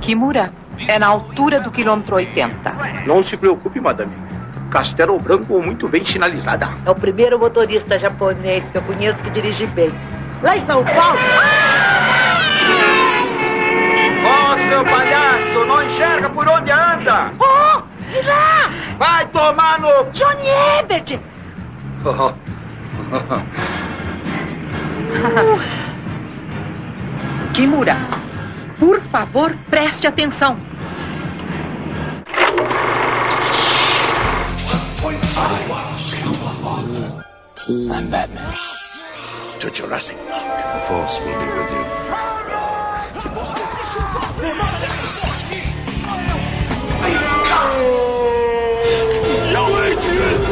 Kimura é na altura do quilômetro 80. Não se preocupe, madame. Castelo Branco muito bem sinalizada. É o primeiro motorista japonês que eu conheço que dirige bem. Lá em São Paulo. Oh, seu palhaço, não enxerga por onde anda. Oh, de lá! Vai tomar no... Johnny Ebert! Kimura, por favor, preste atenção. I'm Batman. To Jurassic Park. The Force will be with you. Pode!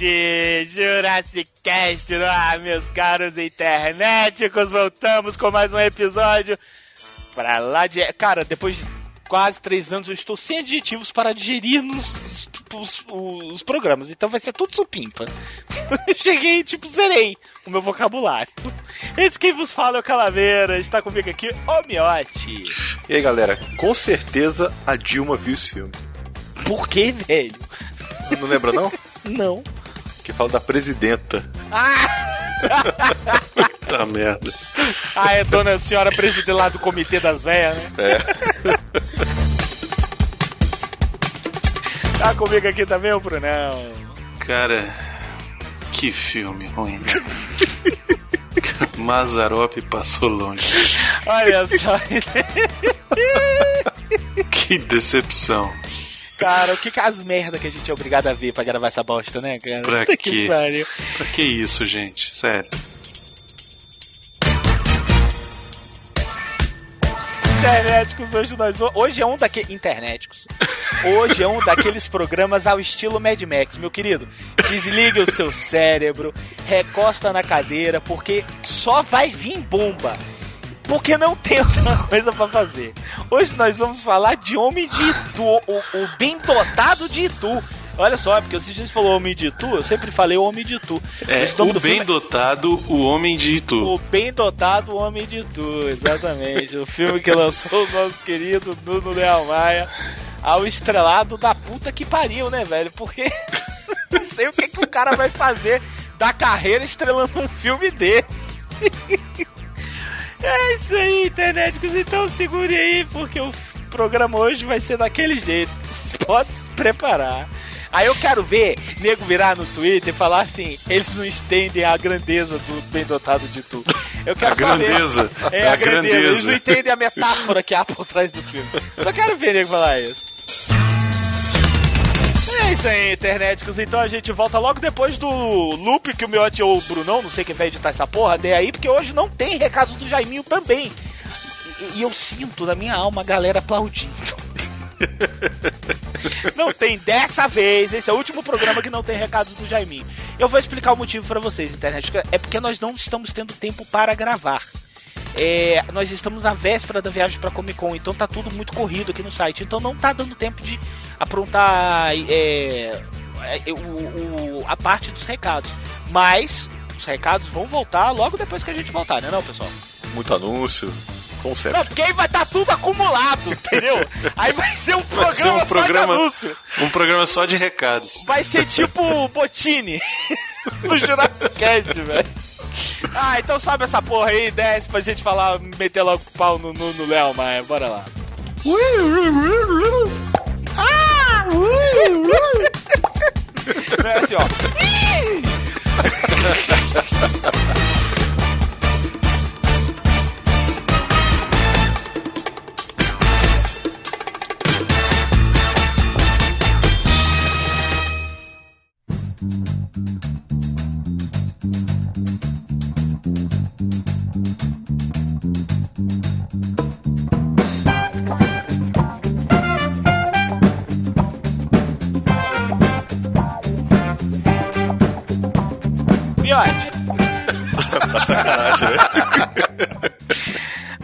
Internet! Jurassic Cast no ar, meus caros internéticos! Voltamos com mais um episódio pra lá de... Cara, depois de quase três anos eu estou sem adjetivos para digerir nos, os, os programas, então vai ser tudo supimpa. Cheguei, tipo, zerei o meu vocabulário. Esse quem vos fala é o Calaveira, está comigo aqui o Miote. E aí, galera, com certeza a Dilma viu esse filme. Por que, velho? Não lembra, não? Não. Que fala da presidenta. Ah! Puta merda. Ah, é dona senhora presidente lá do comitê das velhas, né? É. Tá comigo aqui também o Brunão. Cara, que filme ruim. Mazarop passou longe. Olha só. Que decepção. Cara, o que que as merda que a gente é obrigado a ver pra gravar essa bosta, né, cara? Pra Puta? Que pariu. Pra que isso, gente? Sério. Internéticos, hoje nós. Hoje é um daqueles. Internéticos. Hoje é um daqueles programas ao estilo Mad Max, meu querido. Desliga o seu cérebro, recosta na cadeira, porque só vai vir bomba. Porque não tem outra coisa pra fazer. Hoje nós vamos falar de Homem de Itu, o, o bem dotado de Itu. Olha só, porque se a gente falou Homem de Itu, eu sempre falei Homem de Itu. É, o do bem é- dotado, o homem de Itu. o bem dotado Homem de Tu, exatamente. o filme que lançou o nosso querido Nuno Leal Maia ao estrelado da puta que pariu, né, velho? Porque não sei o que, que o cara vai fazer da carreira estrelando um filme desse. É isso aí, internéticos. Então segure aí, porque o programa hoje vai ser daquele jeito. Pode se preparar. Aí eu quero ver nego virar no Twitter e falar assim: eles não estendem a grandeza do bem dotado de tu. Eu quero A grandeza. Saber. É a, A grandeza. Eles grandeza. não entendem a metáfora que há por trás do filme. Só quero ver nego falar isso. É isso aí, internéticos. Então a gente volta logo depois do loop que o Miotti ou o Brunão, não sei quem vai editar essa porra, dê aí, porque hoje não tem recados do Jaiminho também. E, e eu sinto na minha alma a galera aplaudindo. Não tem dessa vez. Esse é o último programa que não tem recados do Jaiminho. Eu vou explicar o motivo pra vocês, internet. É porque nós não estamos tendo tempo para gravar. É, nós estamos na véspera da viagem pra Comic Con, então tá tudo muito corrido aqui no site. Então não tá dando tempo de aprontar é, é, o, o- a parte dos recados. Mas os recados vão voltar logo depois que a gente voltar, né, não, pessoal? Muito anúncio, como sempre. Não, porque aí vai estar tudo acumulado, entendeu? Aí vai ser um programa, Vai ser um só de programa, anúncio. um programa só de recados. Vai ser tipo Botini no Jurassic Cast, velho. Ah, então sobe essa porra aí, desce pra gente falar, meter logo o pau no, no, no Léo Maia. Bora lá. Ah! Não é assim, ó.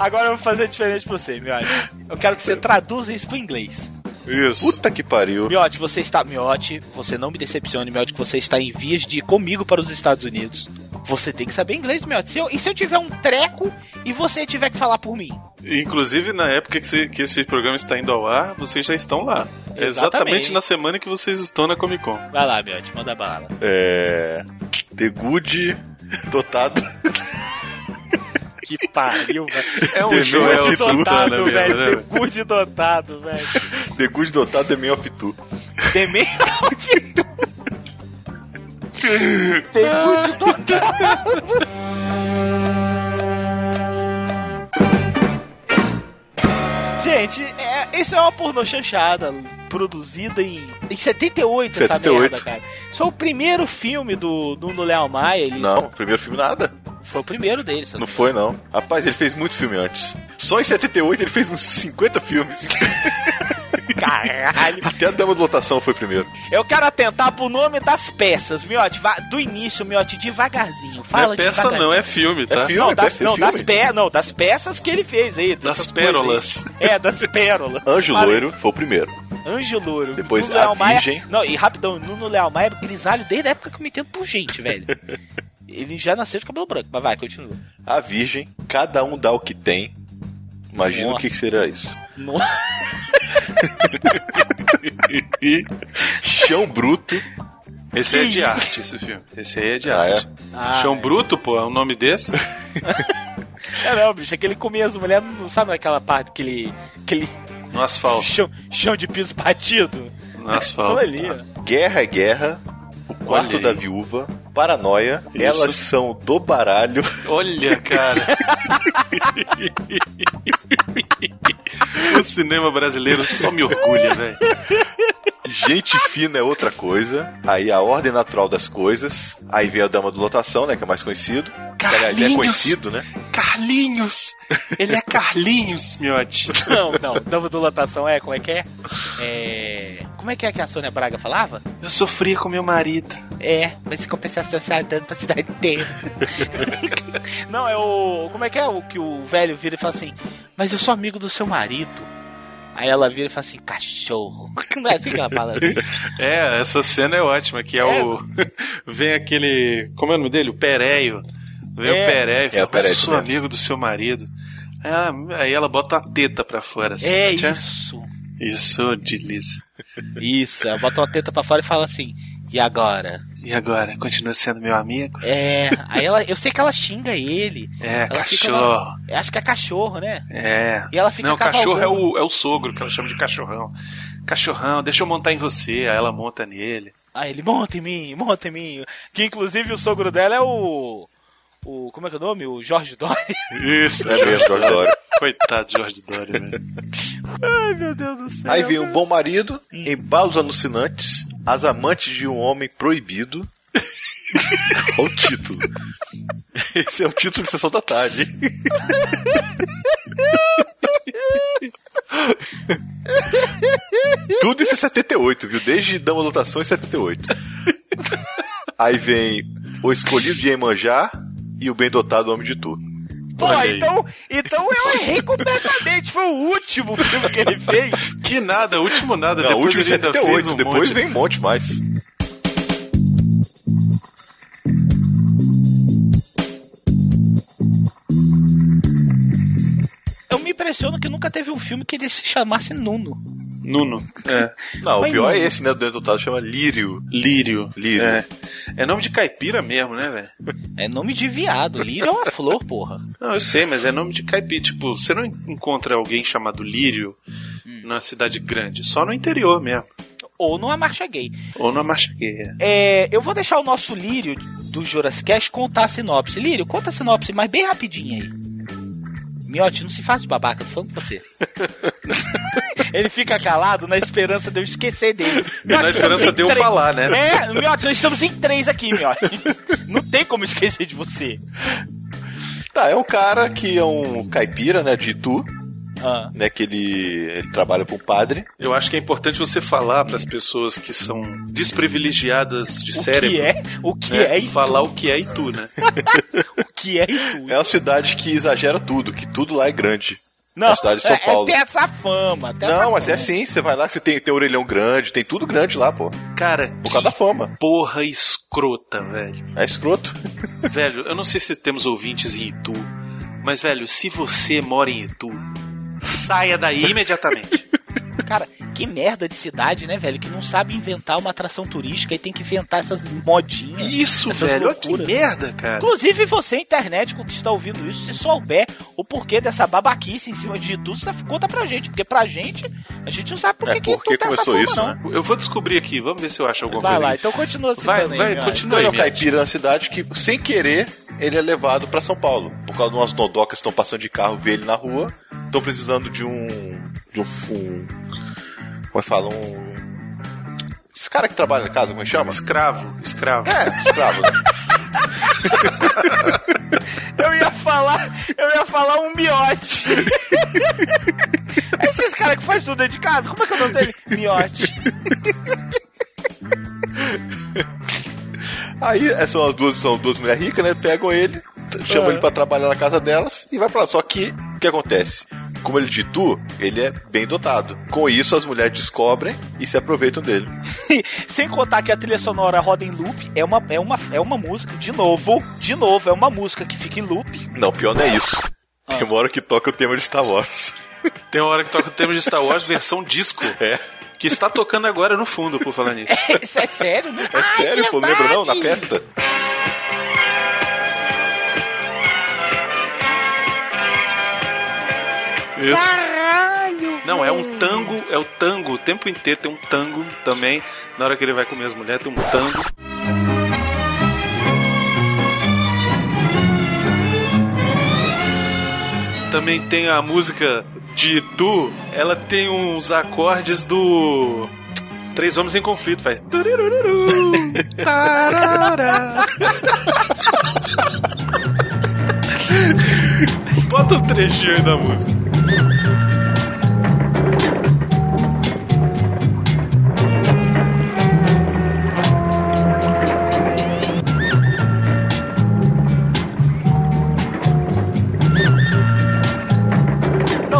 agora eu vou fazer diferente pra você, Miote. Eu quero que você traduza isso pro inglês. Isso. Puta que pariu. Miote, você está. Miote, você não me decepcione, Miote, que você está em vias de ir comigo para os Estados Unidos. Você tem que saber inglês, Miote. Se eu- e se eu tiver um treco e você tiver que falar por mim? Inclusive, na época que, esse- que esse programa está indo ao ar, vocês já estão lá. Exatamente. Exatamente na semana que vocês estão na Comic Con. Vai lá, Miote, manda bala. É. The Good dotado. Que pariu, velho. É um The Joel Good Santana dotado, velho. né? The Good dotado, velho. The Good dotado The Man of Two. The Man of Two. The Good dotado. Gente, é, isso é uma pornô chanchada produzida em, em 78, essa 78. merda, cara. Isso foi o primeiro filme do, do Léo Maia. Ele Não, primeiro filme nada. Foi o primeiro dele. Não me foi, não. Rapaz, ele fez muito filme antes. Só em 78 ele fez uns 50 filmes. Caralho. Até a Dama de Lotação foi primeiro. Eu quero atentar pro nome das peças, Miote. Do início, Miote, devagarzinho. Não Fala é peça, devagarzinho. não, é filme, tá? É filme. Não, é das, é não, filme. das pe... não, das peças que ele fez aí. Das pérolas. aí. É, das pérolas. Anjo Fala- Loiro foi o primeiro. Anjo Louro. Depois Nuno a Leal Maia- Virgem. Não, e rapidão, Nuno Leal Maia era grisalho desde a época que eu me entendo por gente, velho. Ele já nasceu de cabelo branco, mas vai, continua. A Virgem, cada um dá o que tem. Imagina Nossa. o que, que será isso. No- Chão Bruto. Esse aí é de arte, esse filme. Esse aí é de Ah, arte. Ah, Chão é. Bruto, pô, é um nome desse? É não, bicho, é que ele comia as mulheres, não sabe naquela parte que ele. Aquele No asfalto. chão, chão de piso batido? No asfalto. Ali, ó. Guerra é Guerra. O Quarto da Viúva. Paranoia. Isso. Elas são do baralho. Olha, cara. o cinema brasileiro só me orgulha, velho. Gente fina é outra coisa. Aí a ordem natural das coisas. Aí vem a Dama de Lotação, né? Que é mais conhecido. Aliás, é Carlinhos. conhecido, né? Carlinhos! Ele é Carlinhos, miote. Não, não, dama do lotação é, como é que é? É. Como é que é que a Sônia Braga falava? Eu sofria com meu marido. É, mas em compensação você tá dando pra cidade inteira. não, é o. Como é que é o que o velho vira e fala assim, mas eu sou amigo do seu marido. Aí ela vira e fala assim, cachorro. Não é assim que ela fala assim? É, essa cena é ótima, que é, É. o. Vem aquele. Como é o nome dele? O Pereio. Vem É. o Pereio e fala, É, mas eu sou mesmo. amigo do seu marido. Aí ela bota a teta pra fora, assim. É Tchá. isso. Isso, delícia. Isso, ela bota uma teta pra fora e fala assim, e agora? E agora, continua sendo meu amigo? É, aí ela, eu sei que ela xinga ele. É, cachorro. lá- acho que é cachorro, né? É. E ela fica Não, cachorro é o, é o sogro, que ela chama de cachorrão. Cachorrão, deixa eu montar em você. Aí ela monta nele. Aí ele, monta em mim, monta em mim. Que inclusive o sogro dela é o. O. Como é que é o nome? O Jorge Dória. Isso, É mesmo, Jorge Dória. Coitado de Jorge Dória, velho. Ai, meu Deus do céu. Aí vem um bom marido, embalos alucinantes, as amantes de um homem proibido. Olha o título. Esse é o título de Sessão da Tarde. Tudo isso é 78, viu? Desde Dama Lotação é 78. Aí vem O Escolhido de Iemanjá e O Bem Dotado Homem de Tu. Pô, então, então eu errei completamente. Foi o último filme que ele fez. Que nada, último nada. Não, o depois último é ainda fez 78, um depois monte. vem um monte mais. Eu me impressiono que nunca teve um filme que ele se chamasse Nuno. Nuno. É. Não, o pior não. é esse, né? Do Bem Dotado chama Lírio. Lírio. Lírio. É. é nome de caipira mesmo, né, velho? É nome de viado. Lírio é uma flor, porra. Não, eu sei, mas é nome de caipira. Tipo, você não encontra alguém chamado Lírio Hum. na cidade grande. Só no interior mesmo. Ou numa marcha gay. Ou na marcha guerra. É, eu vou deixar o nosso Lírio do Joras Cash contar a sinopse. Lírio, conta a sinopse, mas bem rapidinho aí. Miote, não se faz de babaca, tô falando com você. Ele fica calado na esperança de eu esquecer dele. Miote, na esperança de eu três. falar, né? É, Miote, nós estamos em três aqui, Miote. Não tem como esquecer de você. Tá, é um cara que é um caipira, né? De Itu. Ah. né? Que ele, ele trabalha para um padre. Eu acho que é importante você falar para as pessoas que são desprivilegiadas de O cérebro. que é? O que né, é Itu? falar o que é Itu, né? O que é Itu? É uma cidade que exagera tudo, que tudo lá é grande. Não, a cidade de São é, Paulo. É, tem essa fama. Tem essa Não, mas é fama. assim, você vai lá que você tem, tem orelhão grande, tem tudo grande lá, pô. Cara, Por causa da fama. porra escrota, velho. É escroto. Velho, eu não sei se temos ouvintes em Itu, mas, velho, se você mora em Itu, saia daí imediatamente. Cara, que merda de cidade, né, velho? Que não sabe inventar uma atração turística e tem que inventar essas modinhas. Isso, essas velho, olha que loucuras. merda, cara. Inclusive você, internet, que está ouvindo isso, se souber o porquê dessa babaquice em cima de tudo, você conta pra gente. Porque pra gente, a gente não sabe por que É, que por que tu tá essa começou isso, não. né? Eu vou descobrir aqui, vamos ver se eu acho alguma Vai coisa. lá, aí. então continua Vai, citando vai, aí, continua. Então é aí, um caipira na cidade que, sem querer, ele é levado pra São Paulo. Por causa de umas nodocas que estão passando de carro, vê ele na rua, estão precisando de um. de um. um como é que fala? Um. Esse cara que trabalha na casa, como é que chama? Escravo, escravo. É, escravo. né? Eu ia falar, eu ia falar um miote. Esses caras que faz tudo dentro de casa, como é que é o nome dele? Miote. Aí é, são as duas, são duas mulheres ricas, né? Pegam ele, chamam É. ele pra trabalhar na casa delas e vai pra lá. Só que o que acontece? Como ele é de tu, ele é bem dotado. Com isso, as mulheres descobrem e se aproveitam dele. Sem contar que a trilha sonora roda em loop, é uma, é uma, é uma música, de novo, de novo, é uma música que fica em loop. Não, pior não é isso. Ah. Tem uma hora que toca o tema de Star Wars. Tem uma hora que toca o tema de Star Wars versão disco, É. que está tocando agora no fundo, por falar nisso. Isso é sério? né? É sério, pô, não lembra não? Na festa? Isso. Caralho! Não, é um tango, é o tango, o tempo inteiro tem um tango também. Na hora que ele vai comer as mulheres, tem um tango. Também tem a música de Tu, ela tem uns acordes do Três Homens em Conflito, faz. Bota um trechinho aí da música.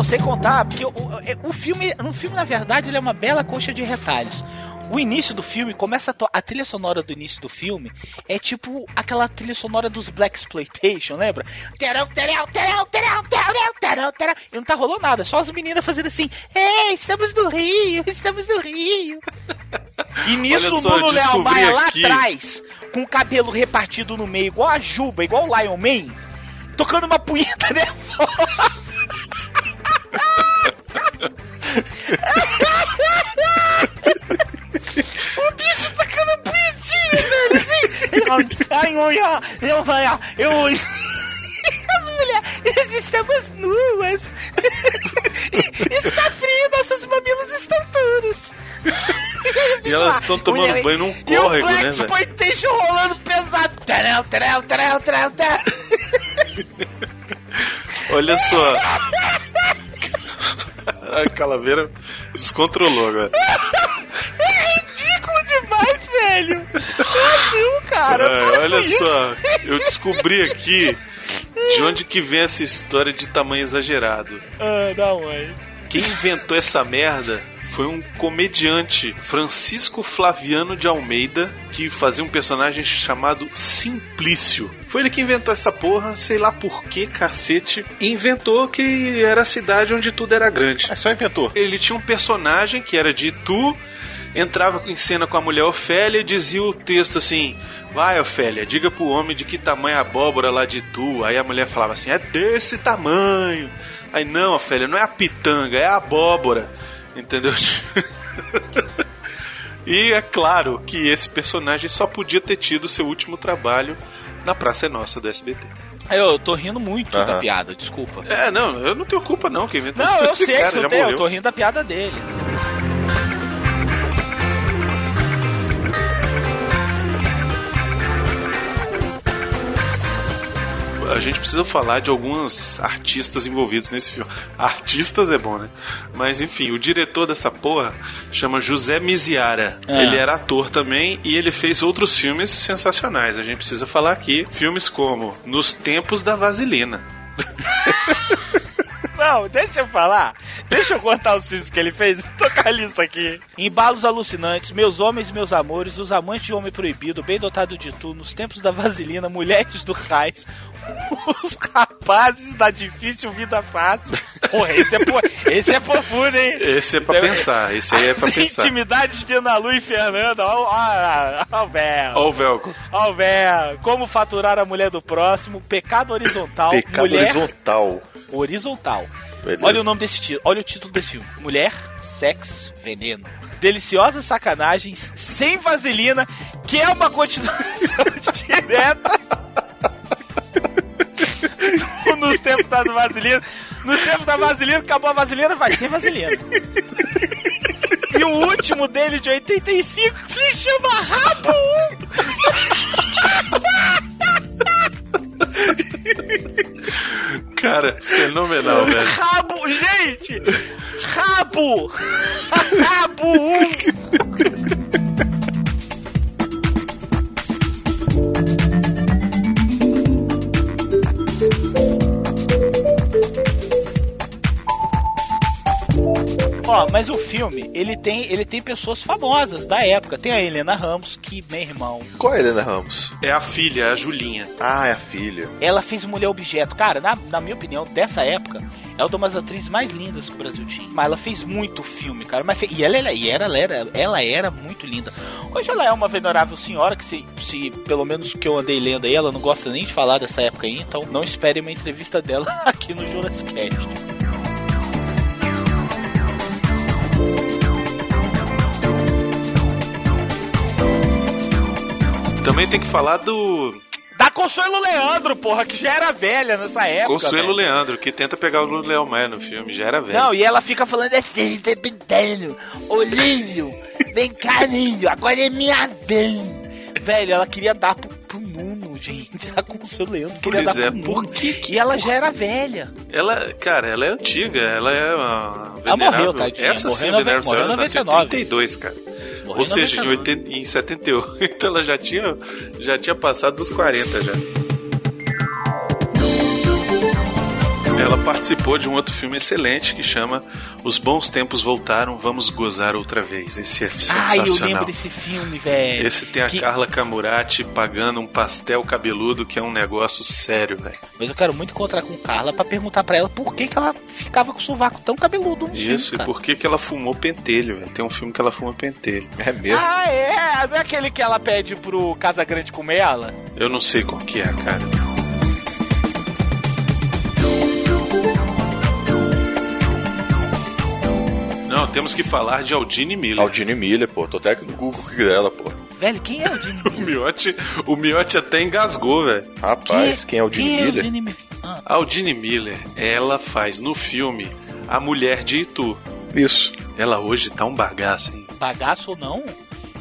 Sem contar, porque o, o, o filme, no filme, na verdade, ele é uma bela coxa de retalhos. O início do filme começa a, a trilha sonora do início do filme é tipo aquela trilha sonora dos Black Exploitation, lembra? Terão, terão, terão, terão, terão, terão, terão. E não tá rolando nada, só as meninas fazendo assim: Ei, estamos no Rio, estamos no Rio. E nisso o só, Nuno Léo descobri Maia lá atrás, com o cabelo repartido no meio, igual a Juba, igual o Lion Man, tocando uma punheta nervosa. O bicho tacando a punhetinha, velho, assim. Ele, Ai, olha, eu vai, eu... As mulheres, estamos nuas. Está frio, nossos mamilos estão duros. E elas estão tomando Mulher- banho num e o córrego, Black né, velho? Exploitation rolando pesado. Terel, terel, terel, terel, terel. Olha só. A calaveira descontrolou agora. Ridículo demais, velho. Meu Deus, cara. É, olha só, eu descobri aqui de onde que vem essa história de tamanho exagerado. Ah, da onde? Quem inventou essa merda foi um comediante, Francisco Flaviano de Almeida, que fazia um personagem chamado Simplício. Foi ele que inventou essa porra, sei lá por que, cacete, inventou que era a cidade onde tudo era grande. É só inventor. Ele tinha um personagem que era de Itu, entrava em cena com a mulher Ofélia e dizia o texto assim: Vai, Ofélia, diga pro homem de que tamanho é a abóbora lá de Itu. Aí a mulher falava assim: É desse tamanho. Aí, não, Ofélia, não é a pitanga, é a abóbora. Entendeu? e é claro que esse personagem só podia ter tido seu último trabalho na Praça é Nossa do SBT. Eu tô rindo muito da Aham. piada, desculpa. É, não, eu não tenho culpa não, quem inventou Não, eu sei cara que não tem, eu tô rindo da piada dele. A gente precisa falar de alguns artistas envolvidos nesse filme. Artistas é bom, né? Mas enfim, o diretor dessa porra chama José Miziara. Ah. Ele era ator também e ele fez outros filmes sensacionais. A gente precisa falar aqui filmes como Nos Tempos da Vaselina. Não, deixa eu falar. Deixa eu contar os filmes que ele fez. Tô com a lista aqui. Embalos alucinantes, Meus Homens e Meus Amores, Os Amantes de Homem Proibido, Bem Dotado de Tu, Nos Tempos da Vaselina, Mulheres do Raiz, Os Rapazes da Difícil Vida Fácil. Porra, esse é, por... esse é profundo, hein? Esse é pra Esse pensar, esse aí é pra pensar. Intimidades de Ana Lu e Fernanda. Ó, ó, ó, ó o véu. Ó o Velcro. Ó o véu. Como faturar a mulher do próximo, Pecado Horizontal, Pecado Mulher horizontal. Horizontal. Beleza. Olha o nome desse título, olha o título desse filme: Mulher, Sexo, Veneno. Deliciosas sacanagens sem vaselina, que é uma continuação direta nos tempos da vaselina. Nos tempos da vaselina, acabou a vaselina, vai sem vaselina. E o último dele, de 85, que se chama Rabo 1. Cara, fenomenal, velho. Rabo, gente! Rabo! Rabo Ó, mas o filme, ele tem, ele tem pessoas famosas da época. Tem a Helena Ramos, que, meu irmão, Qual é a Helena Ramos? É a filha, a Julinha. Ah, é a filha. ela fez Mulher Objeto. Cara, na, na minha opinião, dessa época, é uma das atrizes mais lindas que o Brasil tinha. Mas ela fez muito filme, cara. Mas fe- e ela, ela, e era, ela, era, ela era muito linda. Hoje ela é uma venerável senhora que, se, se pelo menos que eu andei lendo aí, ela não gosta nem de falar dessa época aí. Então não espere uma entrevista dela aqui no Jurassic Cast. Também tem que falar do Da Consuelo Leandro, porra, que já era velha nessa época. Consuelo velho. Leandro, que tenta pegar o Leão Maia no filme, já era velho. Não, e ela fica falando assim, dependendo, Olívio, vem cá, Ninho, agora é minha vez. Velho, ela queria dar pro, pro Nuno, gente. A Consuelo Leandro queria Pois dar é, pro que E ela já era velha. Ela, cara, ela é antiga, ela é uma Ela morreu, venerável. tadinha. Essa Morreu sim, em é nove- venerável, morreu em ela nasceu em 99. 32, cara. Morreu Ou seja, em, 99. 80, em 78 ela já tinha, já tinha passado dos 40 já. Ela participou de um outro filme excelente que chama Os Bons Tempos Voltaram, Vamos Gozar Outra Vez. Esse é Ai, eu sensacional. lembro desse filme, velho. Esse tem a Que- Carla Camurati pagando um pastel cabeludo que é um negócio sério, velho. Mas eu quero muito encontrar com Carla pra perguntar pra ela por que, que ela ficava com o sovaco tão cabeludo no filme, Isso, e cara. por que, que ela fumou pentelho, velho? Tem um filme que ela fuma pentelho. É mesmo? Ah, é? Não é aquele que ela pede pro Casa Grande comer ela? Eu não sei qual que é, cara. Não, temos que falar de Aldine Miller. Aldine Miller, pô. Tô até no Google dela, pô. Velho, quem é o Jimmy O Miotti, o Miotti até engasgou, velho. Rapaz, quem é o Aldine quem Miller? Jimmy Miller? Ah, A Aldine Miller, ela faz no filme a mulher de Itu. Isso. Ela hoje tá um bagaço, hein? bagaço ou não,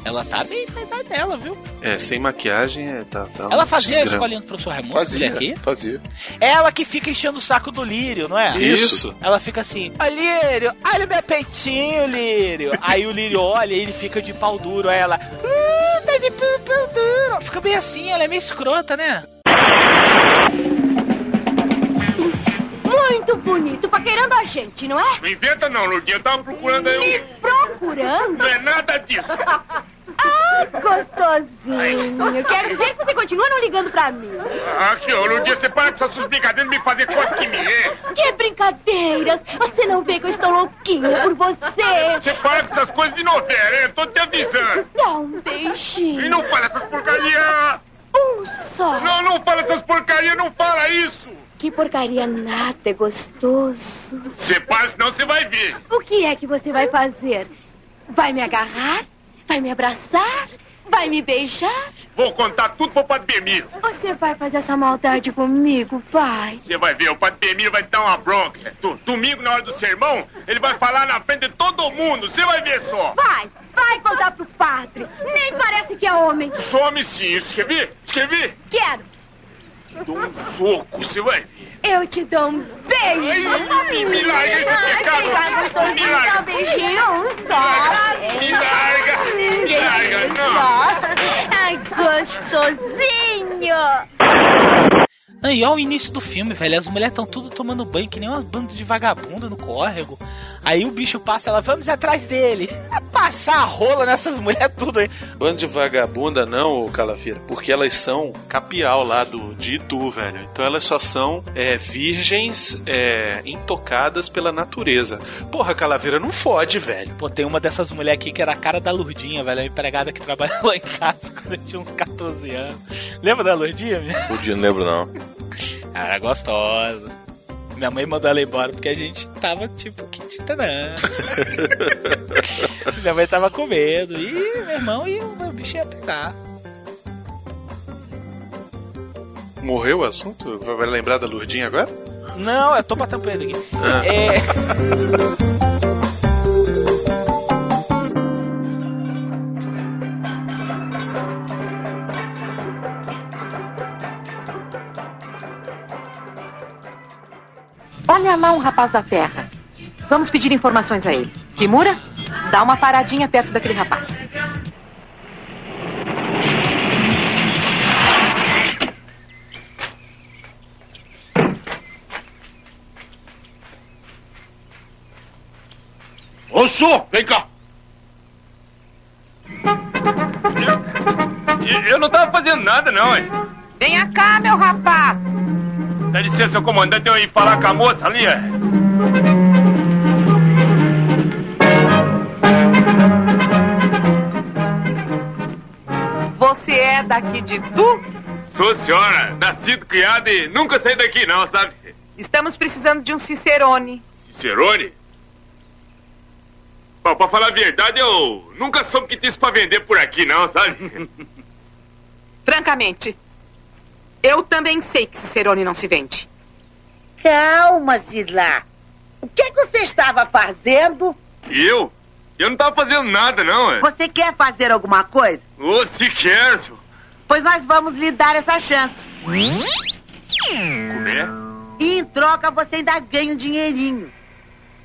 ela tá bem na idade dela, viu? É, sem maquiagem, é, tá, tá Ela fazia a desgrama. escolinha do professor Raimundo, Fazia, aqui? fazia. Ela que fica enchendo o saco do Lírio, não é? Isso. Ela fica assim, ó Lírio, olha o meu peitinho, Lírio. Aí o Lírio olha e ele fica de pau duro. Aí ela, uh, tá de pau, pau duro. Fica bem assim, ela é meio escrota, né? Muito bonito, paquerando a gente, não é? Não inventa não, Lourdinha. Eu tava procurando aí Me procurando? Não é nada disso. Ah, gostosinho. Quer dizer que você continua não ligando pra mim? Aqui, ô, Lourdinha, você para com essas suas brincadeiras de me fazer coisa que me é. Que brincadeiras! Você não vê que eu estou louquinha por você? Você para com essas coisas de novela, hein? Eu tô te avisando. Dá um beijinho. E não fala essas porcarias. Um só. Não, não fala essas porcarias, não fala isso. Que porcaria nada, é gostoso. Você para, senão você vai ver. O que é que você vai fazer? Vai me agarrar? Vai me abraçar? Vai me beijar? Vou contar tudo pro Padre Bemiro. Você vai fazer essa maldade comigo? Vai. Você vai ver, o Padre Bemiro vai dar uma bronca. Do- Domingo, na hora do sermão, ele vai falar na frente de todo mundo. Você vai ver só. Vai, vai contar pro padre. Nem parece que é homem. Some sim, escrevi? Escrevi? Quero. Dou um soco, você vai ver. Eu te dou um beijo. Ai, me, me larga esse pecado. Me larga. Um beijinho, um só. Me larga. Me larga, não. Ai, gostosinho. Não, e olha o início do filme, velho. As mulheres estão tudo tomando banho, que nem umas bandas de vagabunda no córrego. Aí o bicho passa, ela, vamos atrás dele. Passar a rola nessas mulheres tudo aí. Bando de vagabunda não, ô Calafira, porque elas são capial lá do, de Itu, velho. Então elas só são é, virgens é, intocadas pela natureza. Porra, Calaveira, não fode, velho. Pô, tem uma dessas mulheres aqui que era a cara da Lurdinha, velho. A empregada que trabalhava lá em casa quando eu tinha uns 14 anos. Lembra da Lurdinha, dia não lembro, não. Ela era gostosa. Minha mãe mandou ela embora porque a gente tava tipo, que tita não. Minha mãe tava com medo. E meu irmão e o meu bicho ia pegar. Morreu o assunto? Vai lembrar da Lurdinha agora? Não, eu tô batendo pra ele aqui. Ah. É. Lá um rapaz da terra. Vamos pedir informações a ele. Kimura, dá uma paradinha perto daquele rapaz. Ô, senhor, vem cá. Eu, eu não tava fazendo nada, não, hein? Venha cá, meu rapaz. Dá licença, comandante, eu ir falar com a moça ali, é? Você é daqui de Tu? Sou senhora, nascido, criado e nunca saí daqui, não, sabe? Estamos precisando de um Cicerone. Cicerone? Bom, pra falar a verdade, eu nunca soube que tinha isso pra vender por aqui, não, sabe? Francamente, eu também sei que Cicerone não se vende. Calma, Zilá. O que, que você estava fazendo? Eu? Eu não tava fazendo nada, não, é? Você quer fazer alguma coisa? Ô, se quer, senhor. Pois nós vamos lhe dar essa chance. Comer? E em troca você ainda ganha um dinheirinho.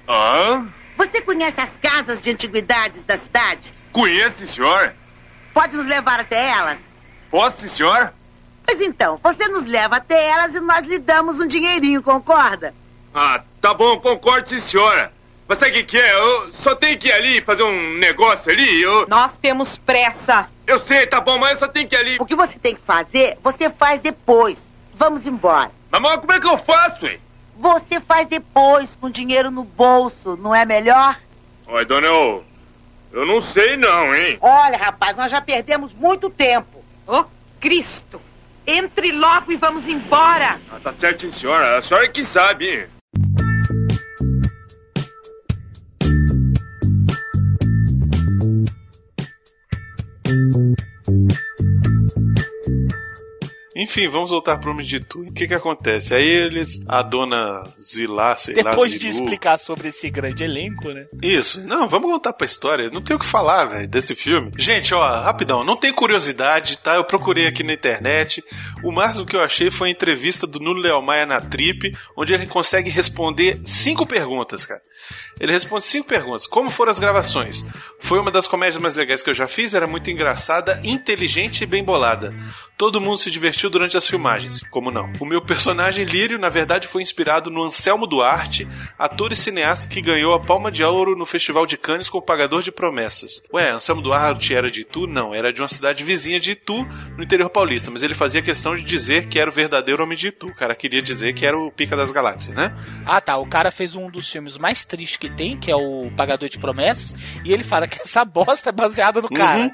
Ah, Você conhece as casas de antiguidades da cidade? conheço, senhor. Pode nos levar até elas? Posso, senhor? Pois então, você nos leva até elas e nós lhe damos um dinheirinho, concorda? Ah, tá bom, concordo, sim, senhora. Mas sabe o que, que é? Eu só tenho que ir ali e fazer um negócio ali. Eu, Nós temos pressa. eu sei, tá bom, mas eu só tenho que ir ali. O que você tem que fazer, você faz depois. Vamos embora. Mas, mas como é que eu faço, hein? Você faz depois, com dinheiro no bolso, não é melhor? Olha, dona, eu, eu não sei não, hein? Olha, rapaz, nós já perdemos muito tempo. Ô, Cristo! Entre logo e vamos embora. Ah, tá certo, senhora. A senhora é que sabe, Enfim, vamos voltar pro Homem de. O que que acontece? Aí eles, a dona Zilá, sei lá, Depois de explicar sobre esse grande elenco, né? Isso. Não, vamos voltar pra história. Não tem o que falar, velho, desse filme. Gente, ó, rapidão, não tem curiosidade, tá? Eu procurei aqui na internet. O máximo que eu achei foi a entrevista do Nuno Leal Maia na Trip, onde ele consegue responder cinco perguntas, cara. Ele responde cinco perguntas. Como foram as gravações? Foi uma das comédias mais legais que eu já fiz, era muito engraçada, inteligente e bem bolada. Todo mundo se divertiu durante as filmagens, como não. O meu personagem Lírio, na verdade, foi inspirado no Anselmo Duarte, ator e cineasta que ganhou a Palma de Ouro no Festival de Cannes com o Pagador de Promessas. Ué, Anselmo Duarte era de Itu? Não, era de uma cidade vizinha de Itu, no interior paulista, mas ele fazia questão de dizer que era o verdadeiro homem de Itu. O cara queria dizer que era o Pica das Galáxias, né? Ah, tá. O cara fez um dos filmes mais tristes que tem, que é o Pagador de Promessas, e ele fala que essa bosta é baseada no cara. Uhum.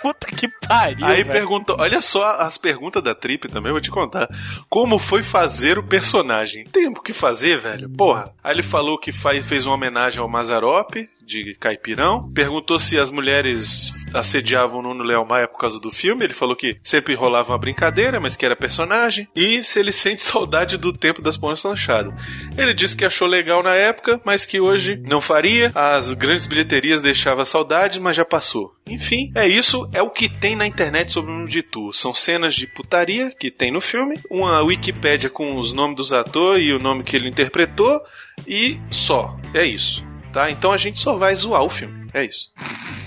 Puta que pariu. Aí velho. perguntou, olha só as perguntas da Trip também, vou te contar. Como foi fazer o personagem? Tem o que fazer, velho? Porra. Aí ele falou que fa- fez uma homenagem ao Mazarop, de caipirão. Perguntou se as mulheres assediavam o Nuno Léo Maia por causa do filme. Ele falou que sempre rolava uma brincadeira, mas que era personagem. E se ele sente saudade do tempo das pontas lanchadas. Ele disse que achou legal na época, mas que hoje não faria. As grandes bilheterias deixavam saudade, mas já passou. Enfim, é isso. É o que tem na internet sobre o Nuno de Tu. São cenas de putaria que tem no filme, uma Wikipédia com os nomes dos atores e o nome que ele interpretou, e só. É isso. Tá? Então a gente só vai zoar o filme. É isso.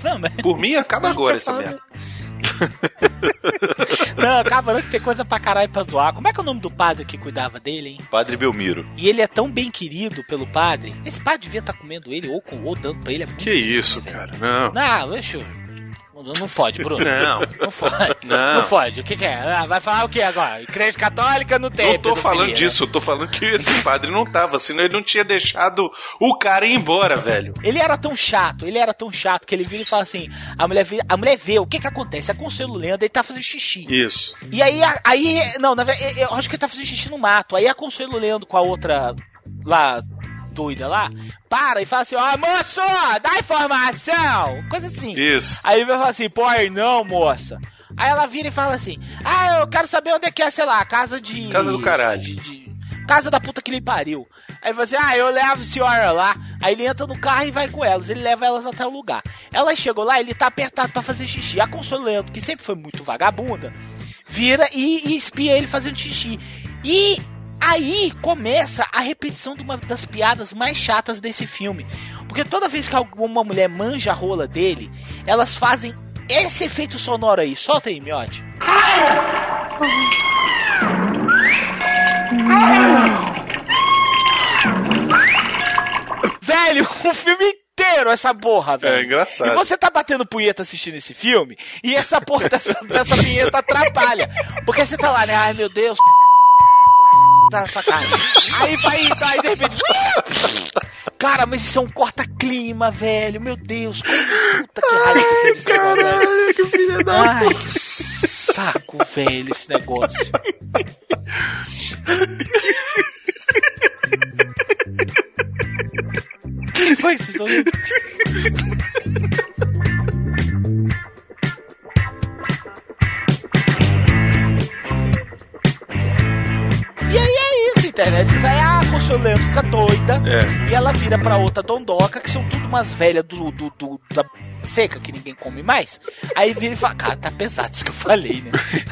Não, mas... Por mim, acaba agora essa merda. Não, acaba não que tem coisa pra caralho pra zoar. Como é que é o nome do padre que cuidava dele, hein? Padre Belmiro. E ele é tão bem querido pelo padre. Esse padre devia estar comendo ele ou, com, ou dando pra ele. É Que isso, cara? Não. Não, deixa eu... Não fode, Bruno. Não. Não fode. Não. Não fode. O que, que é? Ah, vai falar o que agora? Igreja católica não tem. Não tô falando né? disso, eu tô falando que esse padre não tava, senão ele não tinha deixado o cara ir embora, velho. Ele era tão chato, ele era tão chato que ele vira e fala assim: a mulher, vira, a mulher vê, o que que acontece? A Consuelo Lenda, ele tá fazendo xixi. Isso. E aí, aí, não, na verdade, eu acho que ele tá fazendo xixi no mato. Aí a Consuelo Lendo com a outra lá, doida lá, para e fala assim: ó, moço, dá informação! Coisa assim. Isso. Aí ele vai falar assim: pô, aí não, moça. Aí ela vira e fala assim: ah, eu quero saber onde é que é, sei lá, a casa de. Casa do caralho. de- de- casa da puta que lhe pariu. Aí ele fala assim: ah, eu levo a senhora lá. Aí ele entra no carro e vai com elas. Ele leva elas até o lugar. Elas chegam lá, ele tá apertado pra fazer xixi. A Consuelo Leandro, que sempre foi muito vagabunda, vira e, e espia ele fazendo xixi. E aí começa a repetição de uma das piadas mais chatas desse filme. Porque toda vez que alguma mulher manja a rola dele, elas fazem esse efeito sonoro aí. Solta aí, miote. Velho, o filme inteiro essa porra, velho. É engraçado. E você tá batendo punheta assistindo esse filme, e essa porra dessa, dessa vinheta atrapalha. Porque você tá lá, né? Ai, meu Deus. Tá sacanagem. Aí vai, tá, aí de repente. Cara, mas isso é um corta-clima, velho. Meu Deus, puta que raiva que desse negócio, velho. que filha Ai, que saco, velho, esse negócio. que foi que estão rindo? E aí é isso, internet. Aí a Consuelo fica doida É. e ela vira pra outra dondoca, que são tudo umas velhas do, do, do- da seca que ninguém come mais. Aí vira e fala, cara, tá pesado isso que eu falei, né?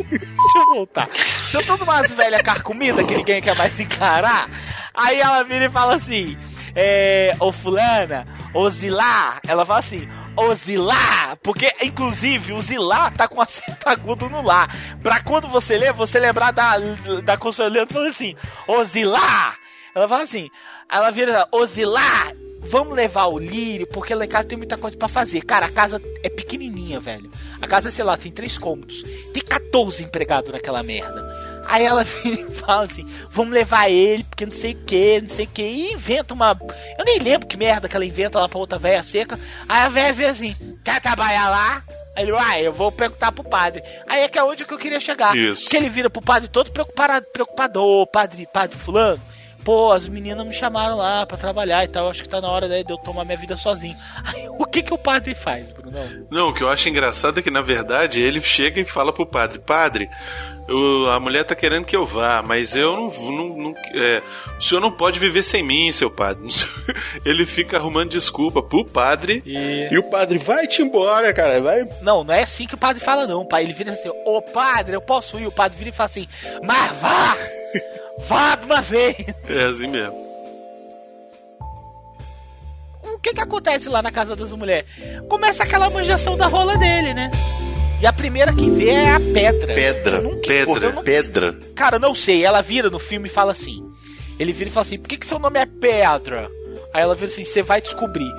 Deixa eu voltar. São tudo umas velhas carcomidas que ninguém quer mais encarar. Aí ela vira e fala assim, é, ô fulana, ô Zilá, ela fala assim, ô Zilá, porque inclusive o Zilá tá com acento agudo no lá. Pra quando você ler, você lembrar da, da Consolando falando assim, ô Zilá, ela fala assim, ela vira, ô Zilá, vamos levar o Lírio, porque lá em casa tem muita coisa pra fazer. Cara, a casa é pequenininha, velho. A casa, sei lá, tem três cômodos. Tem 14 empregados naquela merda. Aí ela fala assim: vamos levar ele, porque não sei o que, não sei o que. E inventa uma. Eu nem lembro que merda que ela inventa lá pra outra velha seca. Aí a velha vê assim: quer trabalhar lá? Aí ele, uai, eu vou perguntar pro padre. Aí é que é onde que eu queria chegar. Isso. Que ele vira pro padre todo preocupado, preocupado, ô padre, padre fulano. Pô, as meninas me chamaram lá pra trabalhar e tal. Acho que tá na hora né, de eu tomar minha vida sozinho. Aí, o que que o padre faz, Bruno? Não, o que eu acho engraçado é que, na verdade, ele chega e fala pro padre: Padre, eu- a mulher tá querendo que eu vá, mas eu não. não, não- é, o senhor não pode viver sem mim, seu padre. Ele fica arrumando desculpa pro padre. E... E o padre vai-te embora, cara. Vai. Não, não é assim que o padre fala, não. pai. Ele vira assim, ô padre, eu posso ir. O padre vira e fala assim, mas vá! Vá de uma vez! É assim mesmo. O que que acontece lá na casa das mulheres? Começa aquela manjação da rola dele, né? E a primeira que vê é a pedra. Pedra. Nunca- Pedra. eu não- Pedra. Cara, eu não sei. Ela vira no filme e fala assim. Ele vira e fala assim: por que, que seu nome é Pedra? Aí ela vira assim: você vai descobrir.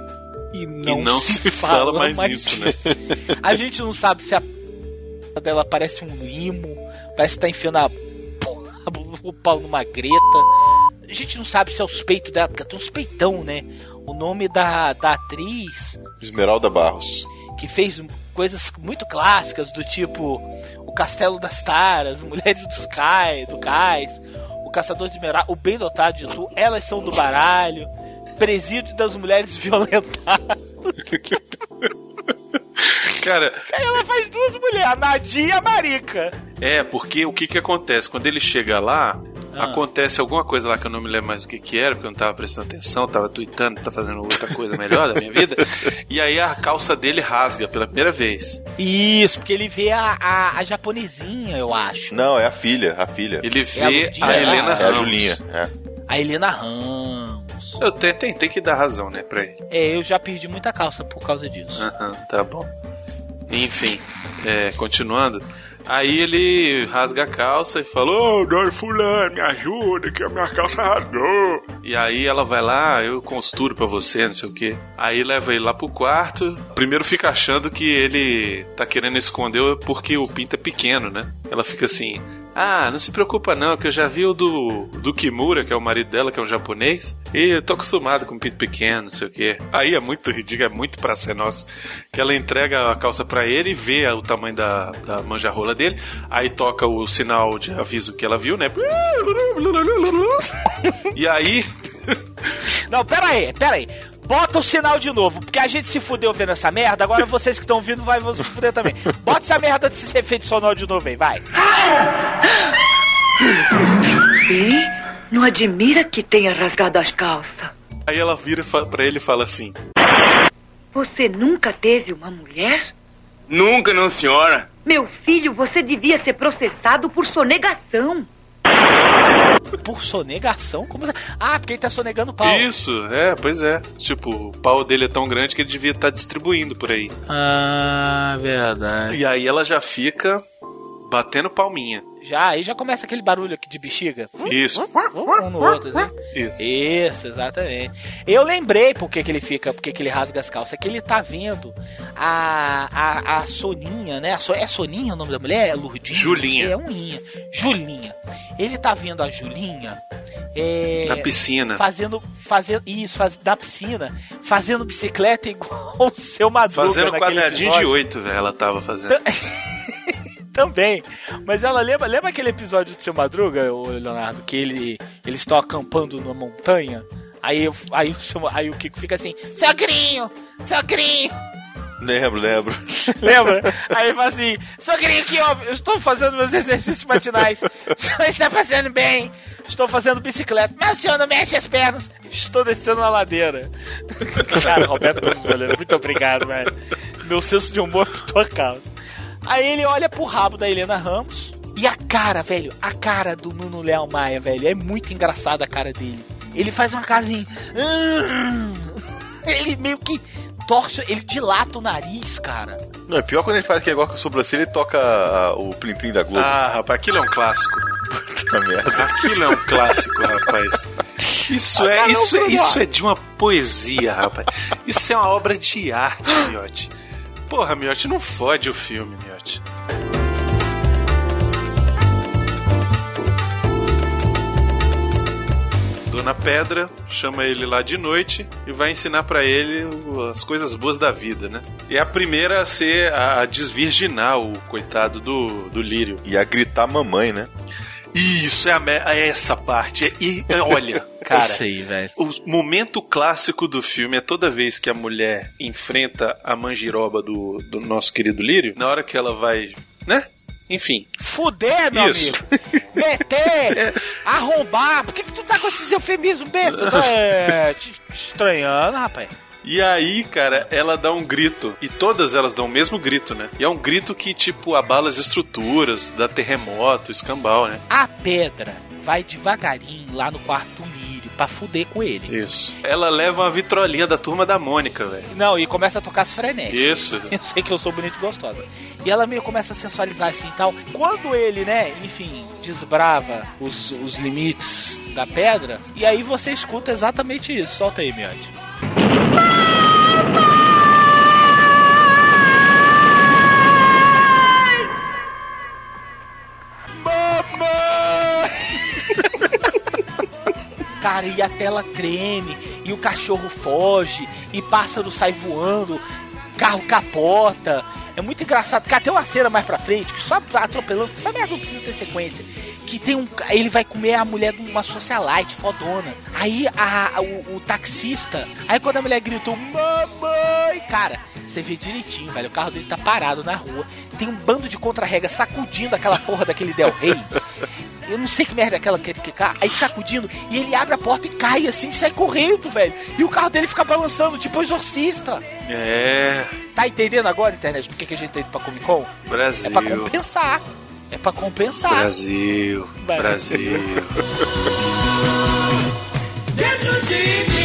E não, e não se, fala, mais nisso, né? A gente não sabe se a dela parece um limo, parece que tá enfiando a porra, o pau numa greta. A gente não sabe se é os peitos dela, porque tem uns peitão, né? O nome da, da atriz Esmeralda Barros. que fez coisas muito clássicas do tipo o Castelo das Taras, Mulheres dos Cais, do Cais, o Caçador de Esmeralda, o Bem Dotado de Tu, Elas São do Baralho. Presídio das Mulheres Violentadas. Cara, Aí ela faz duas mulheres, a Nadia e a Marica. é, porque o que que acontece? Quando ele chega lá, Ah. acontece alguma coisa lá que eu não me lembro mais o que que era, porque eu não tava prestando atenção, tava tweetando, tava fazendo outra coisa melhor da minha vida. E aí a calça dele rasga pela primeira vez. Isso, porque ele vê a, a, a japonesinha, eu acho. Não, é a filha, a filha. Ele É a vê Lurdinha, a Helena É a Ramos. Julinha. É. A Helena Ramos. Eu tenho, tem, tem que dar razão, né, pra ele. É, eu já perdi muita calça por causa disso. Aham, tá bom. Enfim, é, continuando. Aí ele rasga a calça e fala: Ô, dona Fulano, me ajuda, que a minha calça rasgou. E aí ela vai lá, eu consturo pra você, não sei o que. Aí leva ele lá pro quarto. Primeiro fica achando que ele tá querendo esconder porque o pinto é pequeno, né? Ela fica assim. Ah, não se preocupa não, que eu já vi o do, do Kimura, que é o marido dela, que é um japonês, e eu tô acostumado com pinto pequeno, não sei o quê. Aí é muito ridículo, é muito pra ser nosso. Que ela entrega a calça pra ele e vê o tamanho da, da dele, aí toca o sinal de aviso que ela viu, né? E aí, Não, pera aí, pera aí. Bota o sinal de novo, porque a gente se fudeu vendo essa merda, agora vocês que estão vindo vai se fuder também. Bota essa merda desse efeito sonoro de novo aí, vai. E não admira que tenha rasgado as calças. aí ela vira pra ele e fala assim: Você nunca teve uma mulher? Nunca, não, senhora. Meu filho, você devia ser processado por sonegação. Por sonegação? Como assim? Ah, porque ele tá sonegando pau. Isso, é, pois é. Tipo, o pau dele é tão grande que ele devia estar distribuindo por aí. Ah, verdade. E aí ela já fica batendo palminha. Já, aí já começa aquele barulho aqui de bexiga. Isso. Um no outro, assim. Isso. Isso, exatamente. Eu lembrei por que, ele fica, por que, ele rasga as calças. É que ele tá vendo a, a, a Soninha, né? É Soninha o nome da mulher? É Lurdinha? Julinha. É Uninha. Julinha. Ele tá vendo a Julinha. É, Na piscina. Fazendo, fazendo isso, faz, na piscina, fazendo bicicleta igual o seu Madruga. Fazendo quadradinho de episódio. oito, velho, ela tava fazendo. Também. Mas ela lembra, lembra aquele episódio do seu Madruga, ô Leonardo, que ele, eles estão acampando numa montanha? Aí, eu- aí, o seu- aí o Kiko fica assim, sogrinho, sogrinho, Lembro, lembro. lembra? aí ele fala assim, sogrinho, que ó, eu estou fazendo meus exercícios matinais, o senhor está fazendo bem, estou fazendo bicicleta, mas o senhor não mexe as pernas, estou descendo uma ladeira. Cara, Roberto Gomes muito obrigado, velho. Meu senso de humor por tua causa. Aí ele olha pro rabo da Helena Ramos. E a cara, velho, a cara do Nuno Léo Maia, velho, é muito engraçada a cara dele. Ele faz uma casinha. Ele meio que torce, ele dilata o nariz, cara. Não, é pior quando ele faz aquele negócio com a sobrancelha e toca ah, o plim-plim da Globo. Ah, rapaz, aquilo é um clássico. Puta merda. Aquilo é um clássico, rapaz. Isso é, cara, isso, é, isso é de uma poesia, rapaz. Isso é uma obra de arte, Miote. Porra, Miote, não fode o filme, Miote. Dona Pedra chama ele lá de noite e vai ensinar pra ele as coisas boas da vida, né? E é a primeira a ser a, desvirginar o coitado do, do Lírio. E a gritar mamãe, né? Isso é, a é essa parte. E olha, cara, aí, velho. o momento clássico do filme é toda vez que a mulher enfrenta a mangiroba do, do nosso querido Lírio, na hora que ela vai, né? Enfim, Fuder, meu Isso. amigo. Meter, arrombar. Por que, que tu tá com esses eufemismos besta? Tá, é, te estranhando, rapaz. E aí, cara, ela dá um grito. E todas elas dão o mesmo grito, né? E é um grito que, tipo, abala as estruturas, dá terremoto, escambau, né? A pedra vai devagarinho lá no quarto do Lírio pra fuder com ele. Isso. Ela leva uma vitrolinha da turma da Mônica, velho. Não, e começa a tocar as frenéticas. Isso. Eu sei que eu sou bonito e gostosa. E ela meio começa a sensualizar assim e tal. Quando ele, né, enfim, desbrava os, os limites da pedra, e aí você escuta exatamente isso. Solta aí, Miote. Cara, e a tela treme, e o cachorro foge, e pássaro sai voando, carro capota. É muito engraçado, porque até uma cena mais pra frente, que só atropelando, essa merda não precisa ter sequência. que tem um. Ele vai comer a mulher de uma socialite fodona. Aí a, a- o, o taxista. Aí quando a mulher gritou, mamãe, cara. Você vê direitinho, velho. O carro dele tá parado na rua. Tem um bando de contra-rega sacudindo aquela porra daquele Del Rey. Eu não sei que merda é aquela que ele que cai. Aí sacudindo. E ele abre a porta e cai assim, sai correndo, velho. E o carro dele fica balançando, tipo exorcista. É. Tá entendendo agora, internet, por que que a gente tá indo pra Comic Con? Brasil. É pra compensar. É pra compensar. Brasil. Vai. Brasil. Dentro de mim,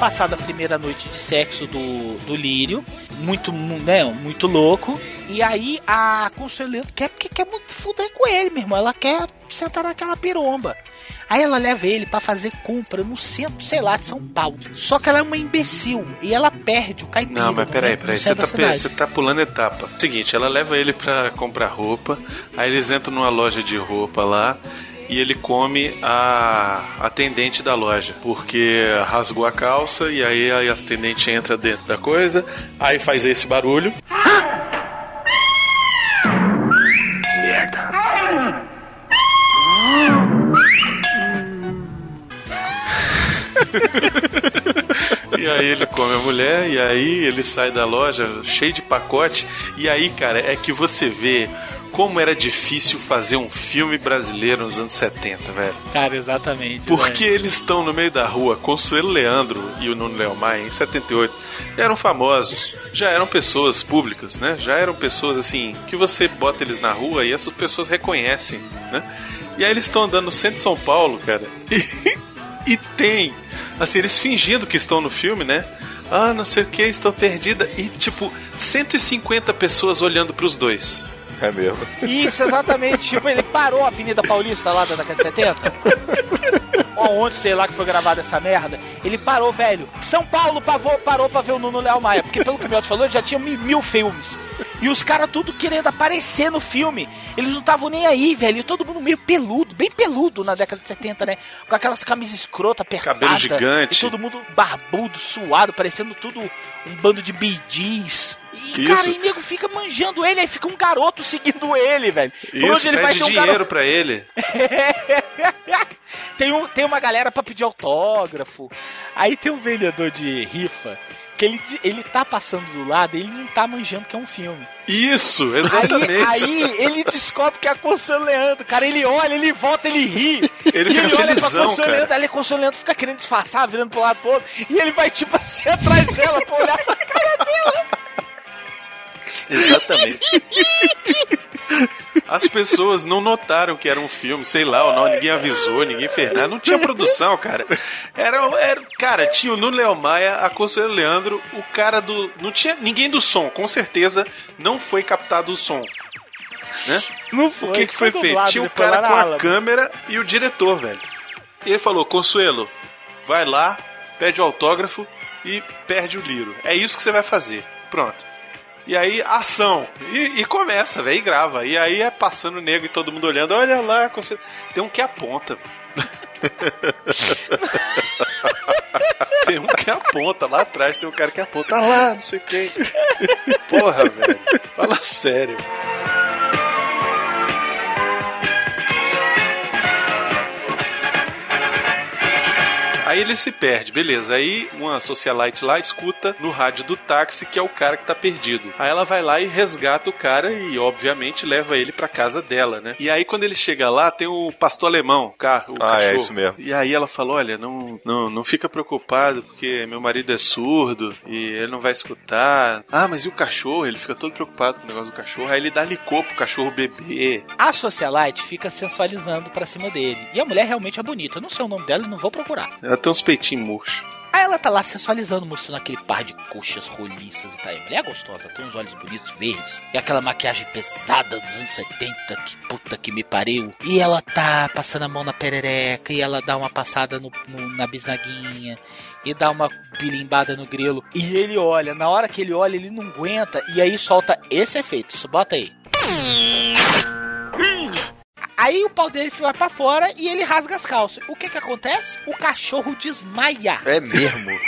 Passada a primeira noite de sexo do, do Lírio, muito, mu- né, muito louco. E aí a Consuelo quer porque quer muito fuder com ele, meu irmão. Ela quer sentar naquela piromba. Aí ela leva ele pra fazer compra no centro, sei lá, de São Paulo. Só que ela é uma imbecil e ela perde o caipira. Não, mas peraí, no peraí. Você tá, você tá pulando etapa. Seguinte, ela leva ele pra comprar roupa, aí eles entram numa loja de roupa lá e ele come a atendente da loja, porque rasgou a calça e aí a atendente entra dentro da coisa, aí faz esse barulho. E aí ele come a mulher, e aí ele sai da loja cheio de pacote. E aí, cara, é que você vê como era difícil fazer um filme brasileiro nos anos 70, velho. Cara, exatamente. Porque velho. eles estão no meio da rua, Consuelo Leandro e o Nuno Léo Maia, em 78, eram famosos, já eram pessoas públicas, né? Já eram pessoas assim, que você bota eles na rua e essas pessoas reconhecem, né? E aí eles estão andando no centro de São Paulo, cara, e, e tem, assim, eles fingindo que estão no filme, né? Ah, não sei o que, estou perdida. E tipo, 150 pessoas olhando pros dois. É mesmo. Isso, exatamente. tipo, ele parou a Avenida Paulista lá da década de 70. Ou onde, sei lá, que foi gravada essa merda. Ele parou, velho. São Paulo pavô, parou pra ver o Nuno Léo Maia. Porque, pelo que o Miotti falou, ele já tinha mil, filmes. E os caras tudo querendo aparecer no filme. Eles não estavam nem aí, velho. E todo mundo meio peludo, bem peludo na década de 70, né? Com aquelas camisas escrotas, apertadas. Cabelo gigante. E todo mundo barbudo, suado, parecendo tudo um bando de BDs. E, Isso. cara, e nego fica manjando ele, aí fica um garoto seguindo ele, velho. Isso, ele pede ter um dinheiro garoto. pra ele. tem, um, tem uma galera pra pedir autógrafo. Aí tem um vendedor de rifa que ele, ele tá passando do lado e ele não tá manjando que é um filme. Isso, exatamente. Aí, aí ele descobre que é a Consuelo Leandro. Cara, ele olha, ele volta, ele ri. Ele fica olha pra felizão, Consuelo cara. Leandro, aí a Consuelo Leandro fica querendo disfarçar, virando pro lado pro outro. E ele vai, tipo assim, atrás dela pra olhar pra cara dela. Exatamente. As pessoas não notaram que era um filme, sei lá, ou não, ninguém avisou, ninguém fez nada. Não tinha produção, cara. Era, era cara, tinha o Nuno Léo Maia, a Consuelo Leandro, o cara do. Não tinha ninguém do som, com certeza não foi captado o som. Né? Não foi. O que, que foi feito? dublado Tinha o cara com a ala. câmera e o diretor, velho. E ele falou: Consuelo, vai lá, pede o autógrafo e perde o Liro. É isso que você vai fazer. Pronto. E aí, ação. E, e começa, velho, e grava. E aí é passando o nego e todo mundo olhando. Olha lá. Tem um que aponta. tem um que aponta lá atrás, tem um cara que aponta "Ah lá, não sei o. Porra, velho. Fala sério. Aí ele se perde, beleza. Aí uma socialite lá escuta no rádio do táxi que é o cara que tá perdido. Aí ela vai lá e resgata o cara e, obviamente, leva ele pra casa dela, né? E aí quando ele chega lá, tem o pastor alemão, o, ca- o Ah, é cachorro. isso mesmo. E aí ela falou: Olha, não, não, não fica preocupado porque meu marido é surdo e ele não vai escutar. Ah, mas e o cachorro? Ele fica todo preocupado com o negócio do cachorro. Aí ele dá licor pro cachorro beber. A socialite fica sensualizando pra cima dele. E a mulher realmente é bonita. Eu não sei o nome dela e não vou procurar. Ela tem uns peitinhos murchos. Aí ela tá lá sensualizando, mostrando aquele par de coxas roliças e tá aí. Mulher é gostosa, tem uns olhos bonitos, verdes. E aquela maquiagem pesada dos anos 70, que puta que me pariu. E ela tá passando a mão na perereca, e ela dá uma passada no, no- na bisnaguinha, e dá uma bilimbada no grelo. E ele olha, na hora que ele olha, ele não aguenta, e aí solta esse efeito. Isso, bota aí. Aí o pau dele vai pra fora e ele rasga as calças. O que que acontece? O cachorro desmaia. É mesmo.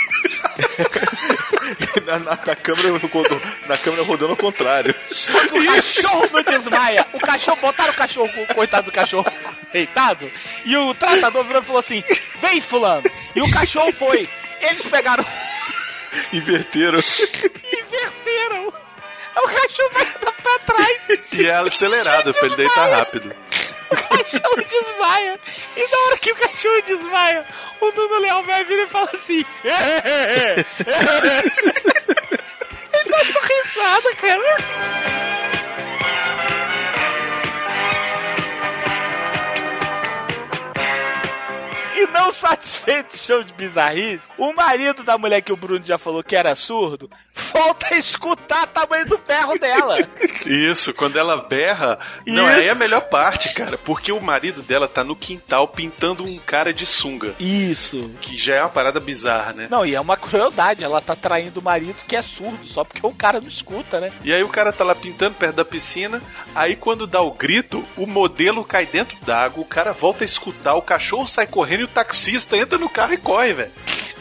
na, na, na câmera, rodou- na câmera rodando ao contrário. Só que o cachorro não desmaia. O cachorro, botaram o cachorro, o coitado do cachorro deitado, e o tratador virou e falou assim: vem, fulano. E o cachorro foi. Eles pegaram, Inverteram. inverteram. O cachorro vai pra trás. E é acelerado pra ele deitar rápido. Cachorro desmaia. E na hora que o cachorro desmaia, o Nuno Leal vai vir e fala assim: ele dá essa risada, cara. E não satisfeito show de bizarrice, o marido da mulher que o Bruno já falou que era surdo, volta a escutar o tamanho do berro dela. Isso, quando ela berra. Não, Isso. aí é a melhor parte, cara. Porque o marido dela tá no quintal pintando um cara de sunga. Isso. Que já é uma parada bizarra, né? Não, e é uma crueldade, ela tá traindo o marido que é surdo, só porque o cara não escuta, né? E aí o cara tá lá pintando perto da piscina, aí quando dá o grito, o modelo cai dentro d'água, o cara volta a escutar, o cachorro sai correndo e o taxista entra no carro e corre, velho.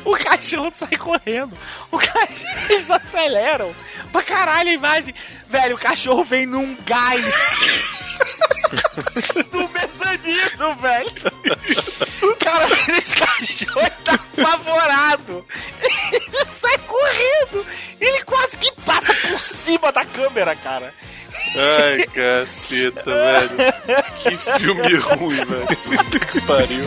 O cachorro sai correndo. O cachorro, eles aceleram. Pra caralho a imagem. Velho, o cachorro vem num gás. do mezanino, velho. O cara, esse cachorro tá apavorado. Ele sai correndo. Ele quase que passa por cima da câmera, cara. Ai, caceta, velho. Que filme ruim, velho. Puta que pariu.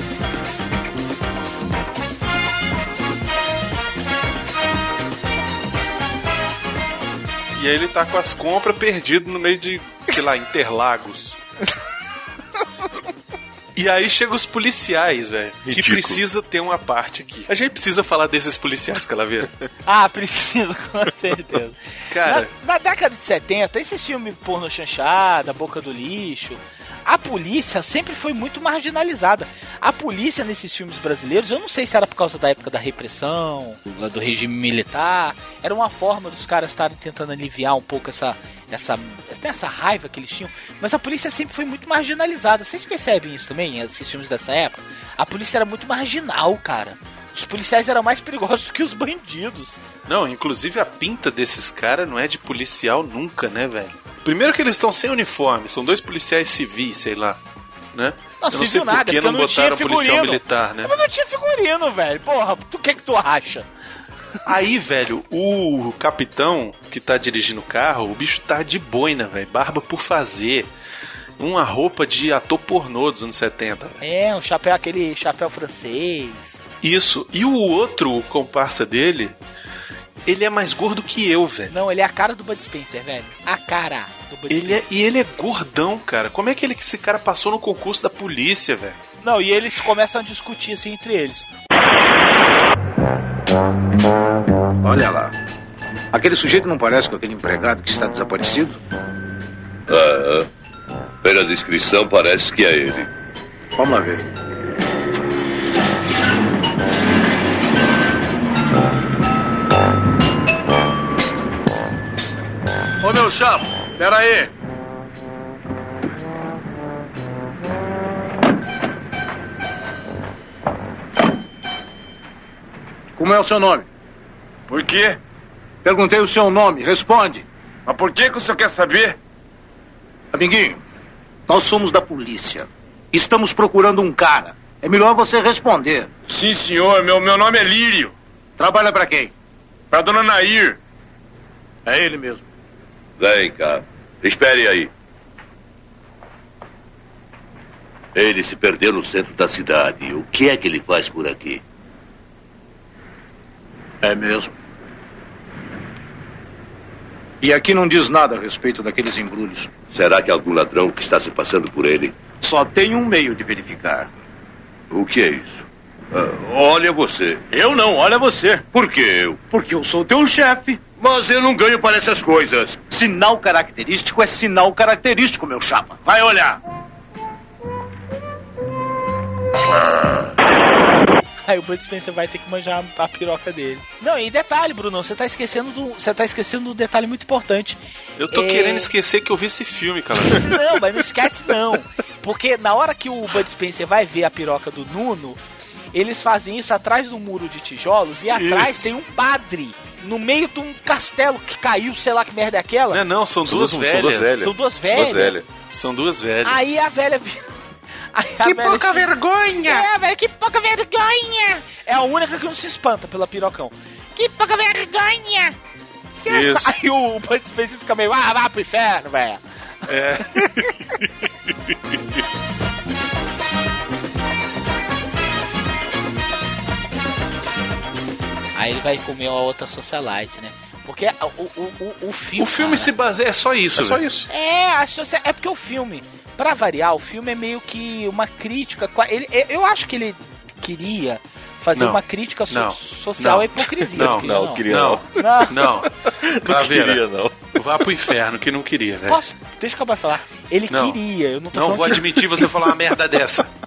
E aí ele tá com as compras perdido no meio de, sei lá, Interlagos. E aí chegam os policiais, velho. Que precisa ter uma parte aqui. A gente precisa falar desses policiais, Calaveira. Ah, preciso, com certeza. Cara, Na, na década de 70, esses filmes porno chanchada, boca do lixo, a polícia sempre foi muito marginalizada. A polícia nesses filmes brasileiros, eu não sei se era por causa da época da repressão, do, regime militar, era uma forma dos caras estarem tentando aliviar um pouco essa, essa, essa raiva que eles tinham. Mas a polícia sempre foi muito marginalizada. Vocês percebem isso também, esses filmes dessa época? A polícia era muito marginal, cara. Os policiais eram mais perigosos que os bandidos. Não, inclusive a pinta desses caras não é de policial nunca, né, velho? Primeiro que eles estão sem uniforme, são dois policiais civis, sei lá, né? Não, eu não sei nada, que porque não não botaram policial militar, né? Mas não tinha figurino, velho. Porra, tu que que tu acha? Aí, velho, o capitão que tá dirigindo o carro, o bicho tá de boina, velho, barba por fazer. Uma roupa de ator pornô dos anos 70. É, um chapéu, aquele chapéu francês. Isso. E o outro comparsa dele, ele é mais gordo que eu, velho. Não, ele é a cara do Bud Spencer, velho. A cara Ele é, e ele é gordão, cara. Como é que ele, que esse cara passou no concurso da polícia, velho? Não, e eles começam a discutir assim entre eles. Olha lá. Aquele sujeito não parece com aquele empregado que está desaparecido? Ah, pela descrição parece que é ele. Vamos lá ver. Ô meu chapa, pera aí. Como é o seu nome? Por quê? Perguntei o seu nome, responde. Mas por que, que o senhor quer saber? Amiguinho, nós somos da polícia. Estamos procurando um cara. É melhor você responder. Sim, senhor, meu, meu nome é Lírio. Trabalha para quem? Pra dona Nair. É ele mesmo. Vem cá. Espere aí. Ele se perdeu no centro da cidade. O que é que ele faz por aqui? É mesmo. E aqui não diz nada a respeito daqueles embrulhos. Será que algum ladrão que está se passando por ele? Só tem um meio de verificar. O que é isso? Ah, olha você. Eu não, olha você. Por que eu? Porque eu sou teu chefe. Mas eu não ganho para essas coisas. Sinal característico é sinal característico, meu chapa. Vai olhar. Aí o Bud Spencer vai ter que manjar a piroca dele. Não, e detalhe, Bruno, você tá esquecendo do, você tá esquecendo de um detalhe muito importante. Eu tô É- querendo esquecer que eu vi esse filme, cara. Não, mas não esquece não. Porque na hora que o Bud Spencer vai ver a piroca do Nuno, eles fazem isso atrás do muro de tijolos e atrás Isso. tem um padre no meio de um castelo que caiu, sei lá que merda é aquela. Não, não, são duas são velhas. duas velhas. São duas Duas velhas. velhas. São duas velhas. Aí a velha. a Que velha pouca vergonha! É, velho, que pouca vergonha! É a única que não se espanta pela pirocão. Que pouca vergonha! Isso. Aí o Bud Spencer fica meio, ah, vá pro inferno, velho. É. Aí ele vai comer a outra socialite, né? Porque o, o, o, o filme. O filme cara, se baseia. É só isso. É só velho. isso. É, a socia- é porque o filme, pra variar, o filme é meio que uma crítica. Ele, eu- eu acho que ele queria fazer Não. uma crítica so- Não. social Não. à hipocrisia. Não, porque não, queria Não, Não. não. Não Caveira, queria, não. Vá pro inferno, que não queria, velho. Posso? Deixa eu acabar de falar. Ele Não. queria, eu não tô Não falando vou que... admitir você falar uma merda dessa.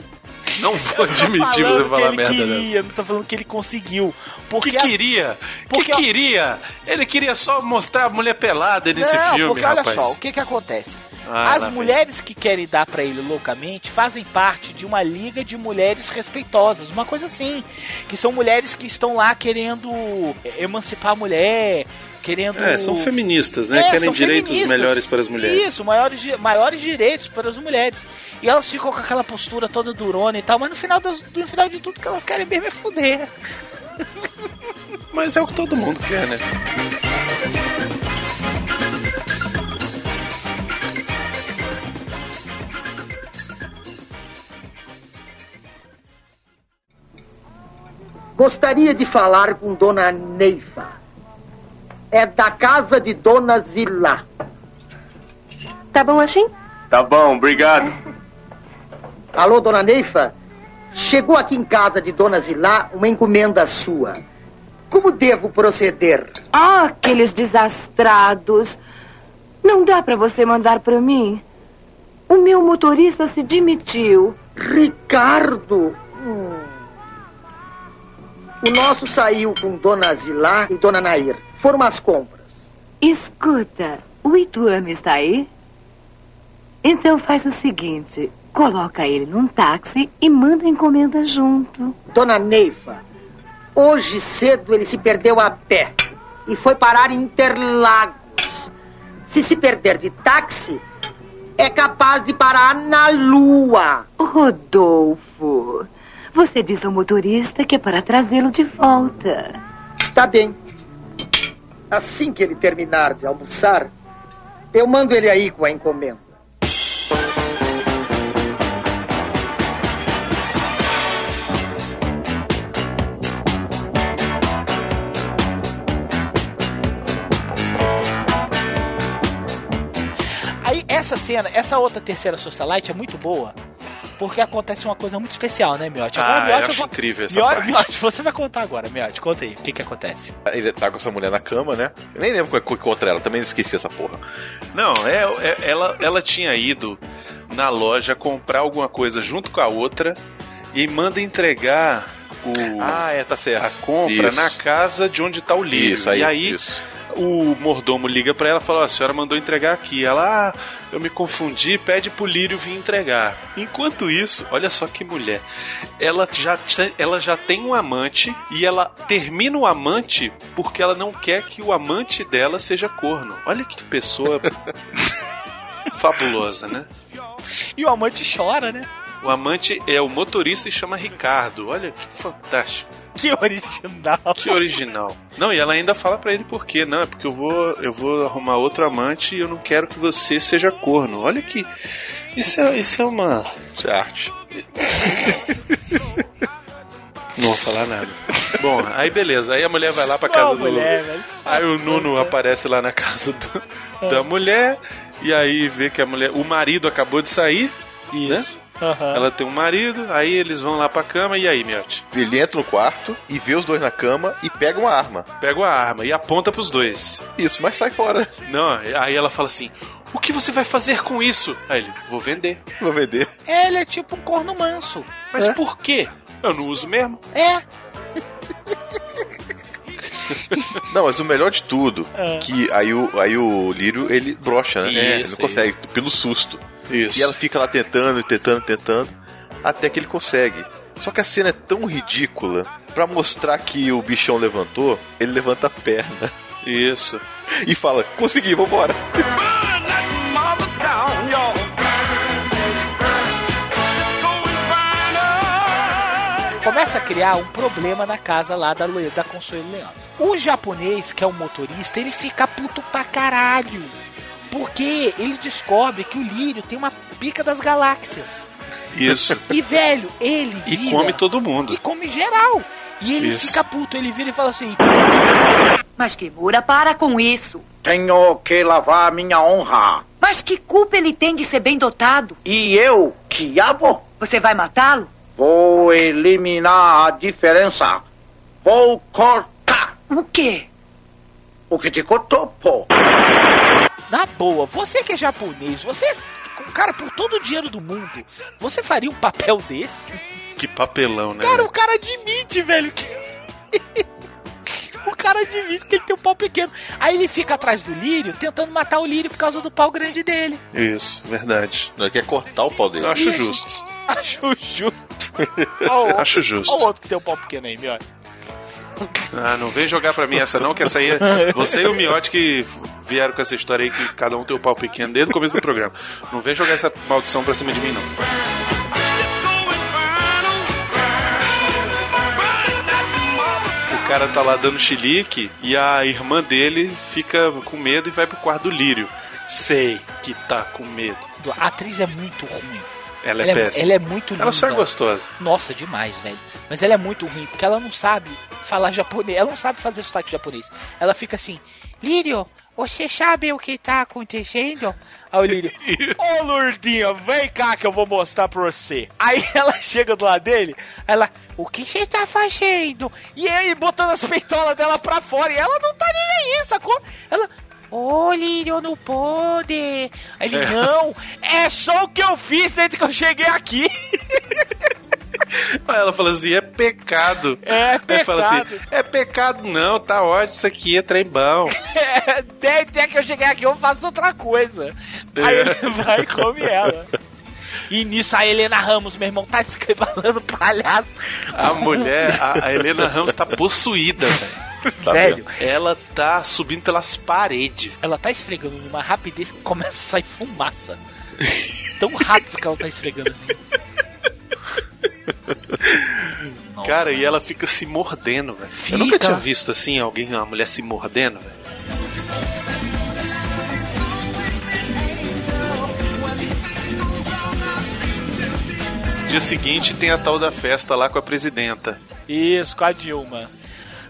Não vou admitir você falar ele merda queria, dessa. não tô falando que ele conseguiu. Porque que as- queria? porque- que queria? Ele queria só mostrar a mulher pelada nesse não, filme, porque olha rapaz. só, o que que acontece? Ah, As lá vem. mulheres que querem dar pra ele loucamente fazem parte de uma liga de mulheres respeitosas, uma coisa assim, que são mulheres que estão lá querendo emancipar a mulher, querendo É, são feministas, né? É, Querem direitos feministas. melhores para as mulheres. Isso, maiores, maiores direitos para as mulheres. E elas ficam com aquela postura toda durona e tal, mas no final, das- no final de tudo que elas querem mesmo é fuder. Mas é o que todo mundo quer, né? Gostaria de falar com Dona Neiva. É da casa de Dona Zilá. Tá bom assim? Tá bom, obrigado. Alô, Dona Neiva? Chegou aqui em casa de Dona Zilá uma encomenda sua. Como devo proceder? Ah, aqueles desastrados. Não dá pra você mandar pra mim? O meu motorista se demitiu. Ricardo! Hum. O nosso saiu com Dona Zilá e Dona Nair. Foram às compras. Escuta, o Ituano está aí? Então faz o seguinte: coloca ele num táxi e manda a encomenda junto. Dona Neiva, hoje cedo ele se perdeu a pé e foi parar em Interlagos. Se se perder de táxi, é capaz de parar na lua. Rodolfo, você diz ao motorista que é para trazê-lo de volta. Está bem. Assim que ele terminar de almoçar, eu mando ele aí com a encomenda. Aí essa cena, essa outra terceira socialite é muito boa. Porque acontece uma coisa muito especial, né, Miotti? Ah, Miotti, eu acho vou- incrível essa Miotti, parte. Miotti, você vai contar agora, Miotti. Conta aí, o que que acontece? Ele tá com essa mulher na cama, né? Eu nem lembro como é que encontra ela, também esqueci essa porra. Não, é, é- ela, ela tinha ido na loja comprar alguma coisa junto com a outra e manda entregar o Ah, é, tá certo. compra Isso. na casa de onde tá o lírio. Isso, aí, e aí isso. O mordomo liga pra ela e fala: "Ó, a senhora mandou entregar aqui. Ela, ah, eu me confundi, pede pro lírio vir entregar. Enquanto isso, olha só que mulher. Ela já, ela já tem um amante e ela termina o amante porque ela não quer que o amante dela seja corno. Olha que pessoa fabulosa, né? E o amante chora, né? O amante é o motorista e chama Ricardo. Olha que fantástico. Que original. Que original. Não, e ela ainda fala pra ele por quê? Não, é porque eu vou, eu vou arrumar outro amante e eu não quero que você seja corno. Olha que. Isso é, isso é uma. Isso é arte. Não vou falar nada. Bom, aí beleza. Aí a mulher vai lá pra casa do. mulher, velho, Aí o Nuno aparece lá na casa do- da mulher. E aí vê que a mulher. O marido acabou de sair. Né? Isso. Aham. Ela tem um marido, aí eles vão lá pra cama, e aí, Miotti? Ele entra no quarto e vê os dois na cama e pega uma arma. Pega a arma e aponta pros dois. Isso, mas sai fora. Não, aí ela fala assim: O que você vai fazer com isso? Aí ele, vou vender. Vou vender. Ele é tipo um corno manso. Mas É. por quê? Eu não uso mesmo. É. Não, mas o melhor de tudo, É. que aí o, aí o Lírio, ele brocha, né? ele Isso, não consegue, pelo susto. Isso. E ela fica lá tentando, tentando, tentando, até que ele consegue. Só que a cena é tão ridícula pra mostrar que o bichão levantou, ele levanta a perna. Isso. E fala, consegui, vambora. começa a criar um problema na casa lá da, da Consuelo Leão. O japonês, que é o motorista, ele fica puto pra caralho. Porque ele descobre que o Lírio tem uma pica das galáxias. Isso. E, velho, ele E vira... come todo mundo. E come geral. E ele Isso. fica puto, ele vira e fala assim... Mas Kimura, para com isso. Tenho que lavar minha honra. Mas que culpa ele tem de ser bem dotado? E eu, diabo, Você vai matá-lo? vou eliminar a diferença. Vou cortar. O quê? O que te cortou, pô? Na boa, você que é japonês, você... Cara, por todo o dinheiro do mundo, você faria um papel desse? Que papelão, né? Cara, o cara admite, velho, que... o cara admite que ele tem um pau pequeno. Aí ele fica atrás do Lírio, tentando matar o Lírio por causa do pau grande dele. Isso, verdade. Ele quer cortar o pau dele. Eu acho Isso. justo. Acho justo. Ó o outro- Acho justo. ó o outro que tem um pau pequeno aí, meu. Ah, não vem jogar pra mim essa não, que essa aí é... Você e o Miotti que vieram com essa história aí que cada um tem o pau pequeno desde o começo do programa. Não vem jogar essa maldição pra cima de mim, não. O cara tá lá dando chilique e a irmã dele fica com medo e vai pro quarto do Lírio. Sei que tá com medo. A atriz é muito ruim. Ela é péssima. Ela é muito linda. Ela só é gostosa. Nossa, demais, velho. Mas ela é muito ruim, porque ela não sabe falar japonês. Ela não sabe fazer sotaque japonês. Ela fica assim, Lírio, você sabe o que tá acontecendo? Aí o Lírio, ô Lourdinha, vem cá que eu vou mostrar pra você. Aí ela chega do lado dele, ela, o que você tá fazendo? E ele botando as peitolas dela pra fora, e ela não tá nem aí, sacou? Ela, ô Lírio, não pode. Aí ele, É. não, é só o que eu fiz desde que eu cheguei aqui. Aí ela fala assim, é pecado. É Aí fala assim, pecado. é pecado não, tá ótimo, isso aqui é trem bom. É, Desde que eu cheguei aqui, eu faço outra coisa. Aí É. ele vai e come ela. E nisso a Helena Ramos, meu irmão, tá escrevalando palhaço. A mulher, a, a Helena Ramos tá possuída, velho. Tá Velho. Ela tá subindo pelas paredes. Ela tá esfregando numa rapidez que começa a sair fumaça. Tão rápido que ela tá esfregando assim. Nossa, Cara, e mano. ela fica se mordendo, velho. Eu nunca tinha visto assim, alguém, uma mulher se mordendo, velho. Dia seguinte tem a tal da festa lá com a presidenta. Isso, com a Dilma.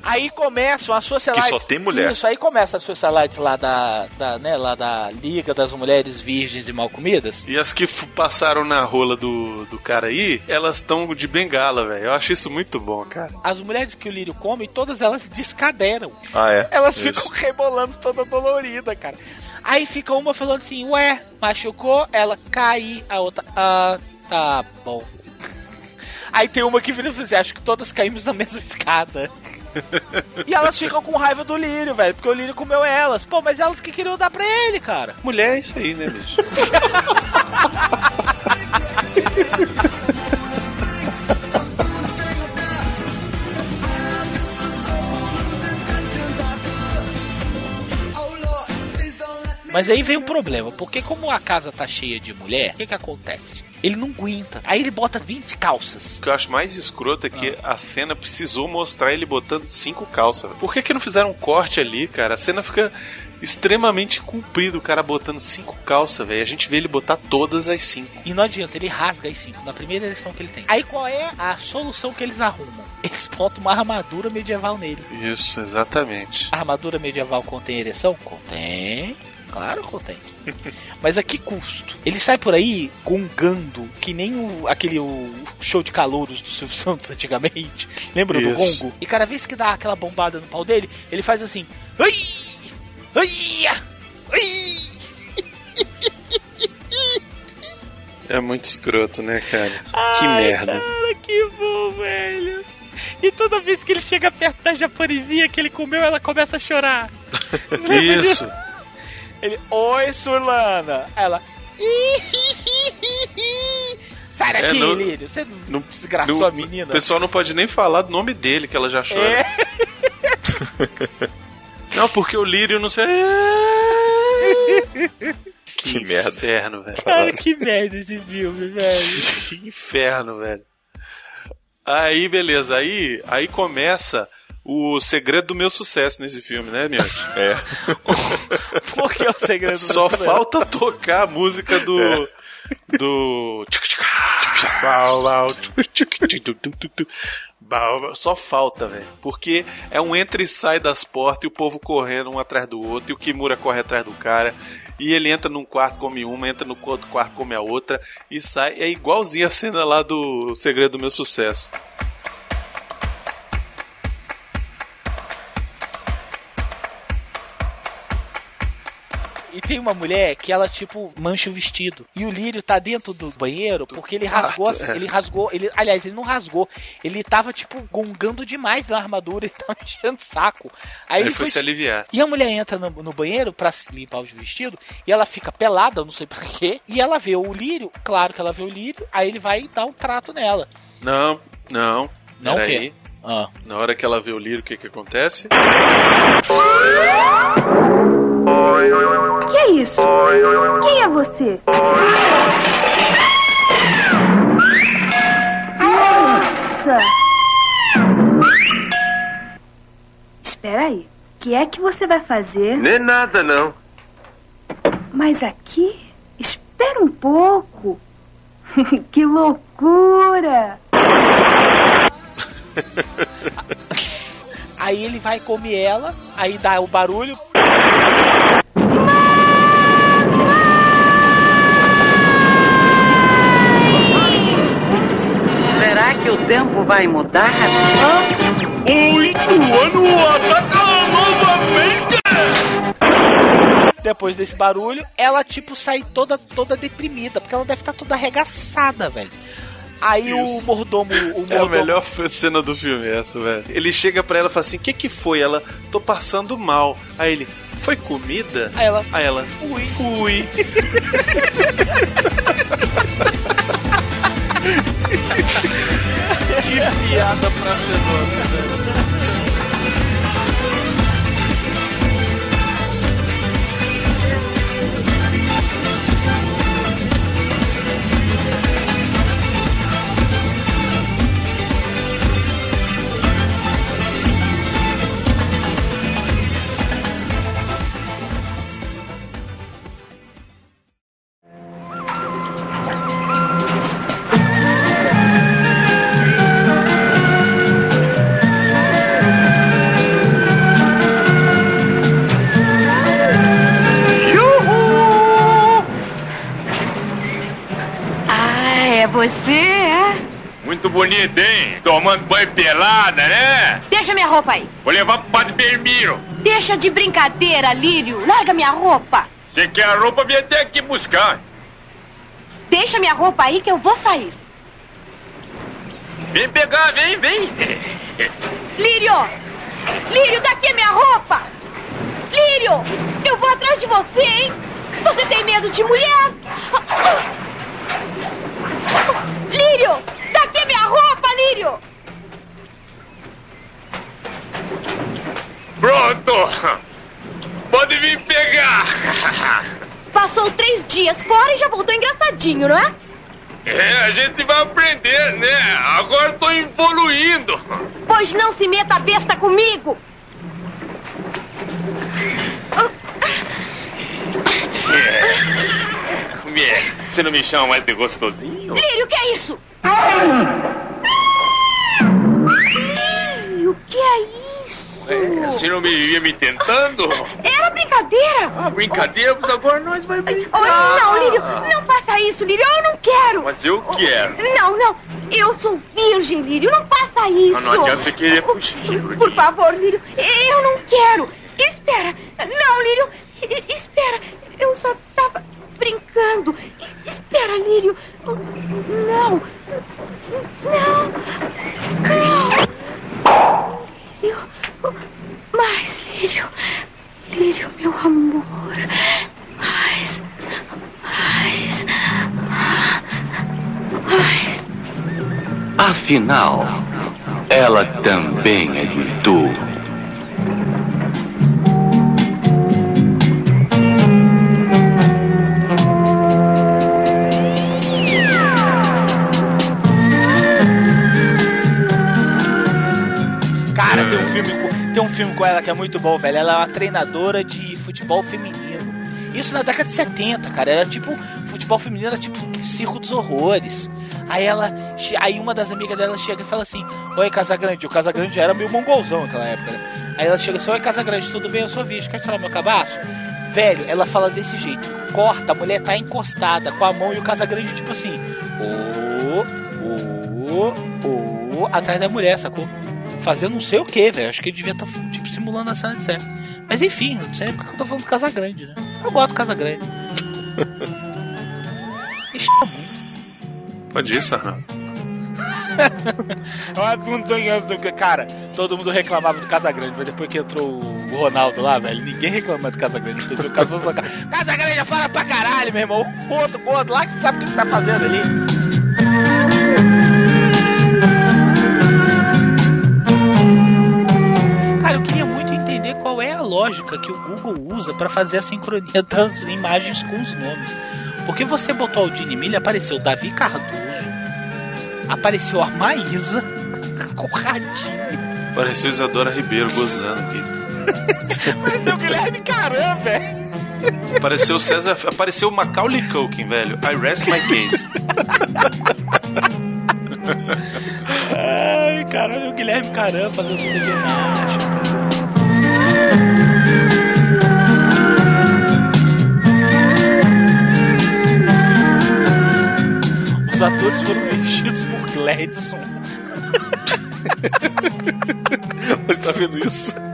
Aí começam as socialites. Que só tem mulher. Isso, aí começa as socialites lá da, da, né, lá da Liga das Mulheres Virgens e Mal Comidas. E as que passaram na rola do, do cara aí, elas estão de bengala, velho. Eu acho isso muito bom, cara. As mulheres que o Lírio come, todas elas descaderam. Ah, é? Elas Isso. ficam rebolando toda dolorida, cara. Aí fica uma falando assim, ué, machucou, ela cai, a outra, ah, tá bom. Aí tem uma que vira e fala assim, acho que todas caímos na mesma escada. e elas ficam com raiva do Lírio, velho, porque o Lírio comeu elas. Pô, mas elas que queriam dar pra ele, cara. Mulher é isso aí, né, bicho? Mas aí vem um problema, porque como a casa tá cheia de mulher, o que que acontece? Ele não aguenta. Aí ele bota 20 calças. O que eu acho mais escroto é que a cena precisou mostrar ele botando cinco calças. velho. Por que, que não fizeram um corte ali, cara? A cena fica extremamente comprida, o cara botando cinco calças, velho. A gente vê ele botar todas as cinco. E não adianta, ele rasga as 5 na primeira eleição que ele tem. Aí qual é a solução que eles arrumam? Eles botam uma armadura medieval nele. Isso, exatamente. A armadura medieval contém ereção? Contém. Claro que contém. Mas a que custo? Ele sai por aí gongando, que nem o, aquele o show de calouros do Silvio Santos antigamente. Lembra do Isso. gongo? E cada vez que dá aquela bombada no pau dele, ele faz assim. Ai! É muito escroto, né, cara? que Ai, merda. Cara, que bom, velho. E toda vez que ele chega perto da japonesinha que ele comeu, ela começa a chorar. Isso. disso? Ele, oi, Surlana. Ela, Sai daqui, É, não- Lírio. Você Não, desgraçou não- a menina. O pessoal não pode nem falar do nome dele, que ela já chora. É. Não, porque o Lírio não sei. Que merda. Inferno, velho. Ai, que merda esse filme, velho. Que inferno, velho. Aí, beleza. Aí, aí começa o segredo do meu sucesso nesse filme, né, Miotti? É. Por que é o segredo do Só meu falta tocar a música do. É. Do. Só falta, velho. Porque é um entra e sai das portas e o povo correndo um atrás do outro. E o Kimura corre atrás do cara. E ele entra num quarto, come uma, entra no outro quarto, come a outra. E sai. É igualzinho a cena lá do Segredo do Meu Sucesso. E tem uma mulher que ela, tipo, mancha o vestido. E o Lírio tá dentro do banheiro porque ele rasgou. quarto, é. Ele rasgou. Ele, aliás, ele não rasgou. Ele tava, tipo, gongando demais na armadura e tava enchendo o saco. Aí Ele ele foi se aliviar. E a mulher entra no, no banheiro pra se limpar os vestidos e ela fica pelada, não sei porquê. E ela vê o Lírio, claro que ela vê o Lírio, aí ele vai dar um trato nela. Não, não. Não o quê? Ah. Na hora que ela vê o Lírio, o que que acontece? que é que você vai fazer? Nem nada, não. Mas aqui? Espera um pouco. que loucura! Aí ele vai comer ela, aí dá o barulho. Será que o tempo vai mudar? O Ituano ataca Depois desse barulho, ela tipo sai toda toda deprimida, porque ela deve estar toda arregaçada, velho. Aí o Isso. mordomo, o É a mordomo melhor cena do filme essa, velho. Ele chega pra ela e fala assim: O que que foi? Ela, tô passando mal. Aí ele, foi comida? Aí ela, Aí ela, fui. fui. que piada pra ser nossa, velho. Bonito, hein? Tomando banho pelada, né? Deixa minha roupa aí. Vou levar pro Padre Belmiro. Deixa de brincadeira, Lírio. Larga minha roupa. Você quer a roupa, vem até aqui buscar. Deixa minha roupa aí que eu vou sair. Vem pegar, vem, vem. Lírio! Lírio, daqui é minha roupa! Lírio! Eu vou atrás de você, hein? Você tem medo de mulher? Lírio! É Lírio! Pronto. Pode vir pegar. Passou três dias fora e já voltou engraçadinho, não é? É, a gente vai aprender, né? Agora tô evoluindo. Pois não se meta besta comigo! É. Você não me chama mais de gostosinho? Lírio, o que é isso? Lírio, que é isso? É, você não me vivia me tentando? Era brincadeira! Ah, brincadeira, mas agora nós vamos brincar. Oh, não, Lírio, não faça isso, Lírio, eu não quero! Mas eu quero. Não, não, eu sou virgem, Lírio, não faça isso! Mas não adianta você querer fugir. Por favor, Lírio, eu não quero! Espera! Não, Lírio, espera! Eu só tava brincando! Espera, Lírio! Não! Não! Não! Lírio. Mais, Lírio. Lírio, meu amor. Mais. Mais. Mais. Afinal, ela também é de tu. Tem um filme com ela que é muito bom, velho. Ela é uma treinadora de futebol feminino. Isso na década de 70, cara. Era tipo. Futebol feminino era tipo circo dos horrores. Aí ela. Aí uma das amigas dela chega e fala assim: Oi, Casagrande. O Casagrande era meio mongolzão naquela época, né? Aí ela chega assim: Oi, Casagrande, tudo bem? Eu sou virgem. Quer tirar meu cabaço? Velho, ela fala desse jeito. Corta, a mulher tá encostada com a mão e o Casagrande, tipo assim. Ô, ô, ô, atrás da mulher, sacou? Fazendo não sei o que, velho. Acho que ele devia estar, tipo, simulando a cena de sexo. Mas enfim, não sei porque eu tô falando do Casagrande, né? Eu gosto do Casagrande. Ixi, muito. Pode ir, ligado, Cara, todo mundo reclamava do Casagrande, mas depois que entrou o Ronaldo lá, velho, ninguém reclama do Casagrande. Depois o Casagrande falou, Casagrande fala pra caralho, meu irmão. O outro, o outro lá que sabe o que ele tá fazendo ali. Lógica que o Google usa pra fazer a sincronia das imagens com os nomes. Porque você botou o Dini Milha, apareceu Davi Cardoso, apareceu a Maísa com o Radinho. Pareceu Isadora Ribeiro gozando aqui. Apareceu o Guilherme Caram, velho. Apareceu César. Apareceu Macaulay Culkin, velho. I rest my case. Ai, caralho, o Guilherme Caram fazendo TV Os atores foram vestidos por Gladson. Você tá vendo isso?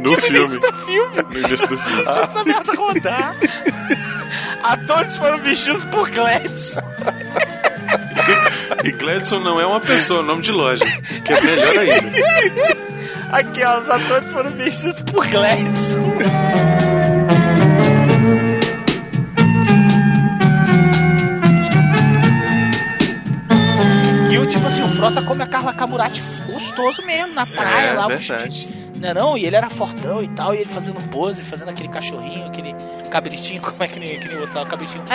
No Que filme. do filme. No início do filme. Deixa essa merda rodar. Atores foram vestidos por Gladson. E Gladson não é uma pessoa, é um nome de loja. Que é melhor ainda. Aqui, ó, os atores foram vestidos por Gladson. Tipo assim, o Frota come a Carla Camurati gostoso mesmo, na praia É, lá. verdade. bichinho. Não, é não, e ele era fortão e tal, e ele fazendo pose, fazendo aquele cachorrinho, aquele cabritinho, como é que nem aquele outro lá, o cabritinho.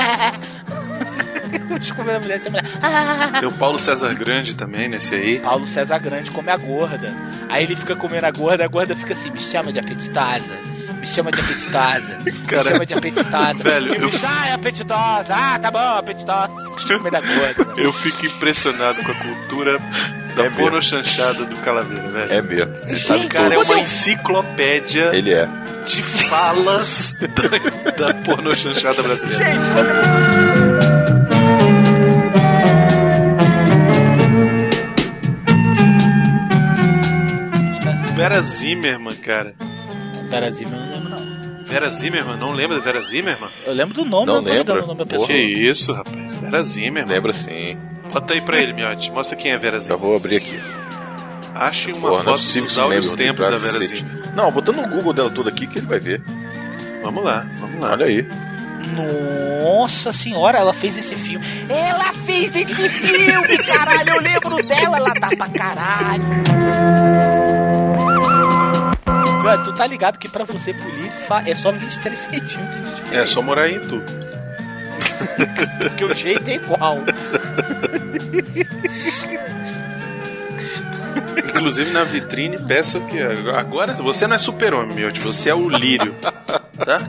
Comendo a mulher, essa mulher. Tem o Paulo César Grande também nesse aí. Paulo César Grande come a gorda. Aí ele fica comendo a gorda, a gorda fica assim, me chama de apetitosa. Me chama de apetitosa. Me Cara, chama de apetitosa. velho, eu- me ah, é apetitosa. Ah, tá bom, apetitosa. Comendo a gorda. Eu fico impressionado com a cultura da porno chanchada do Calaveira, velho. É mesmo. Ele sabe cara é uma enciclopédia Ele é. de falas da, da porno chanchada brasileira. Gente, quando... Vera Zimmerman, cara. Vera Zimmerman eu não lembro, não. Vera Zimmerman, não lembra da Vera Zimmerman? Eu lembro do nome, Não não, tô lembrando lembra? o nome da pessoa. Que isso, rapaz. Vera Zimmerman. Lembra sim. Bota aí pra ele, Miotti. Mostra quem é Vera Já Zimmerman. vou abrir aqui. Ache uma Porra, é foto possível dos áureos tempos do da Vera. Zimmerman. Não, botando no Google dela tudo aqui que ele vai ver. Vamos lá, vamos lá. Olha aí. Nossa senhora, ela fez esse filme. Ela fez esse filme, caralho. Eu lembro dela, ela tá pra caralho. Mano, tu tá ligado que pra você polir é só 23 centímetros de diferença. É só morar em tu. Porque o jeito é igual. Inclusive na vitrine, peça que agora você não é super-homem, Miotti, você é o lírio. Tá?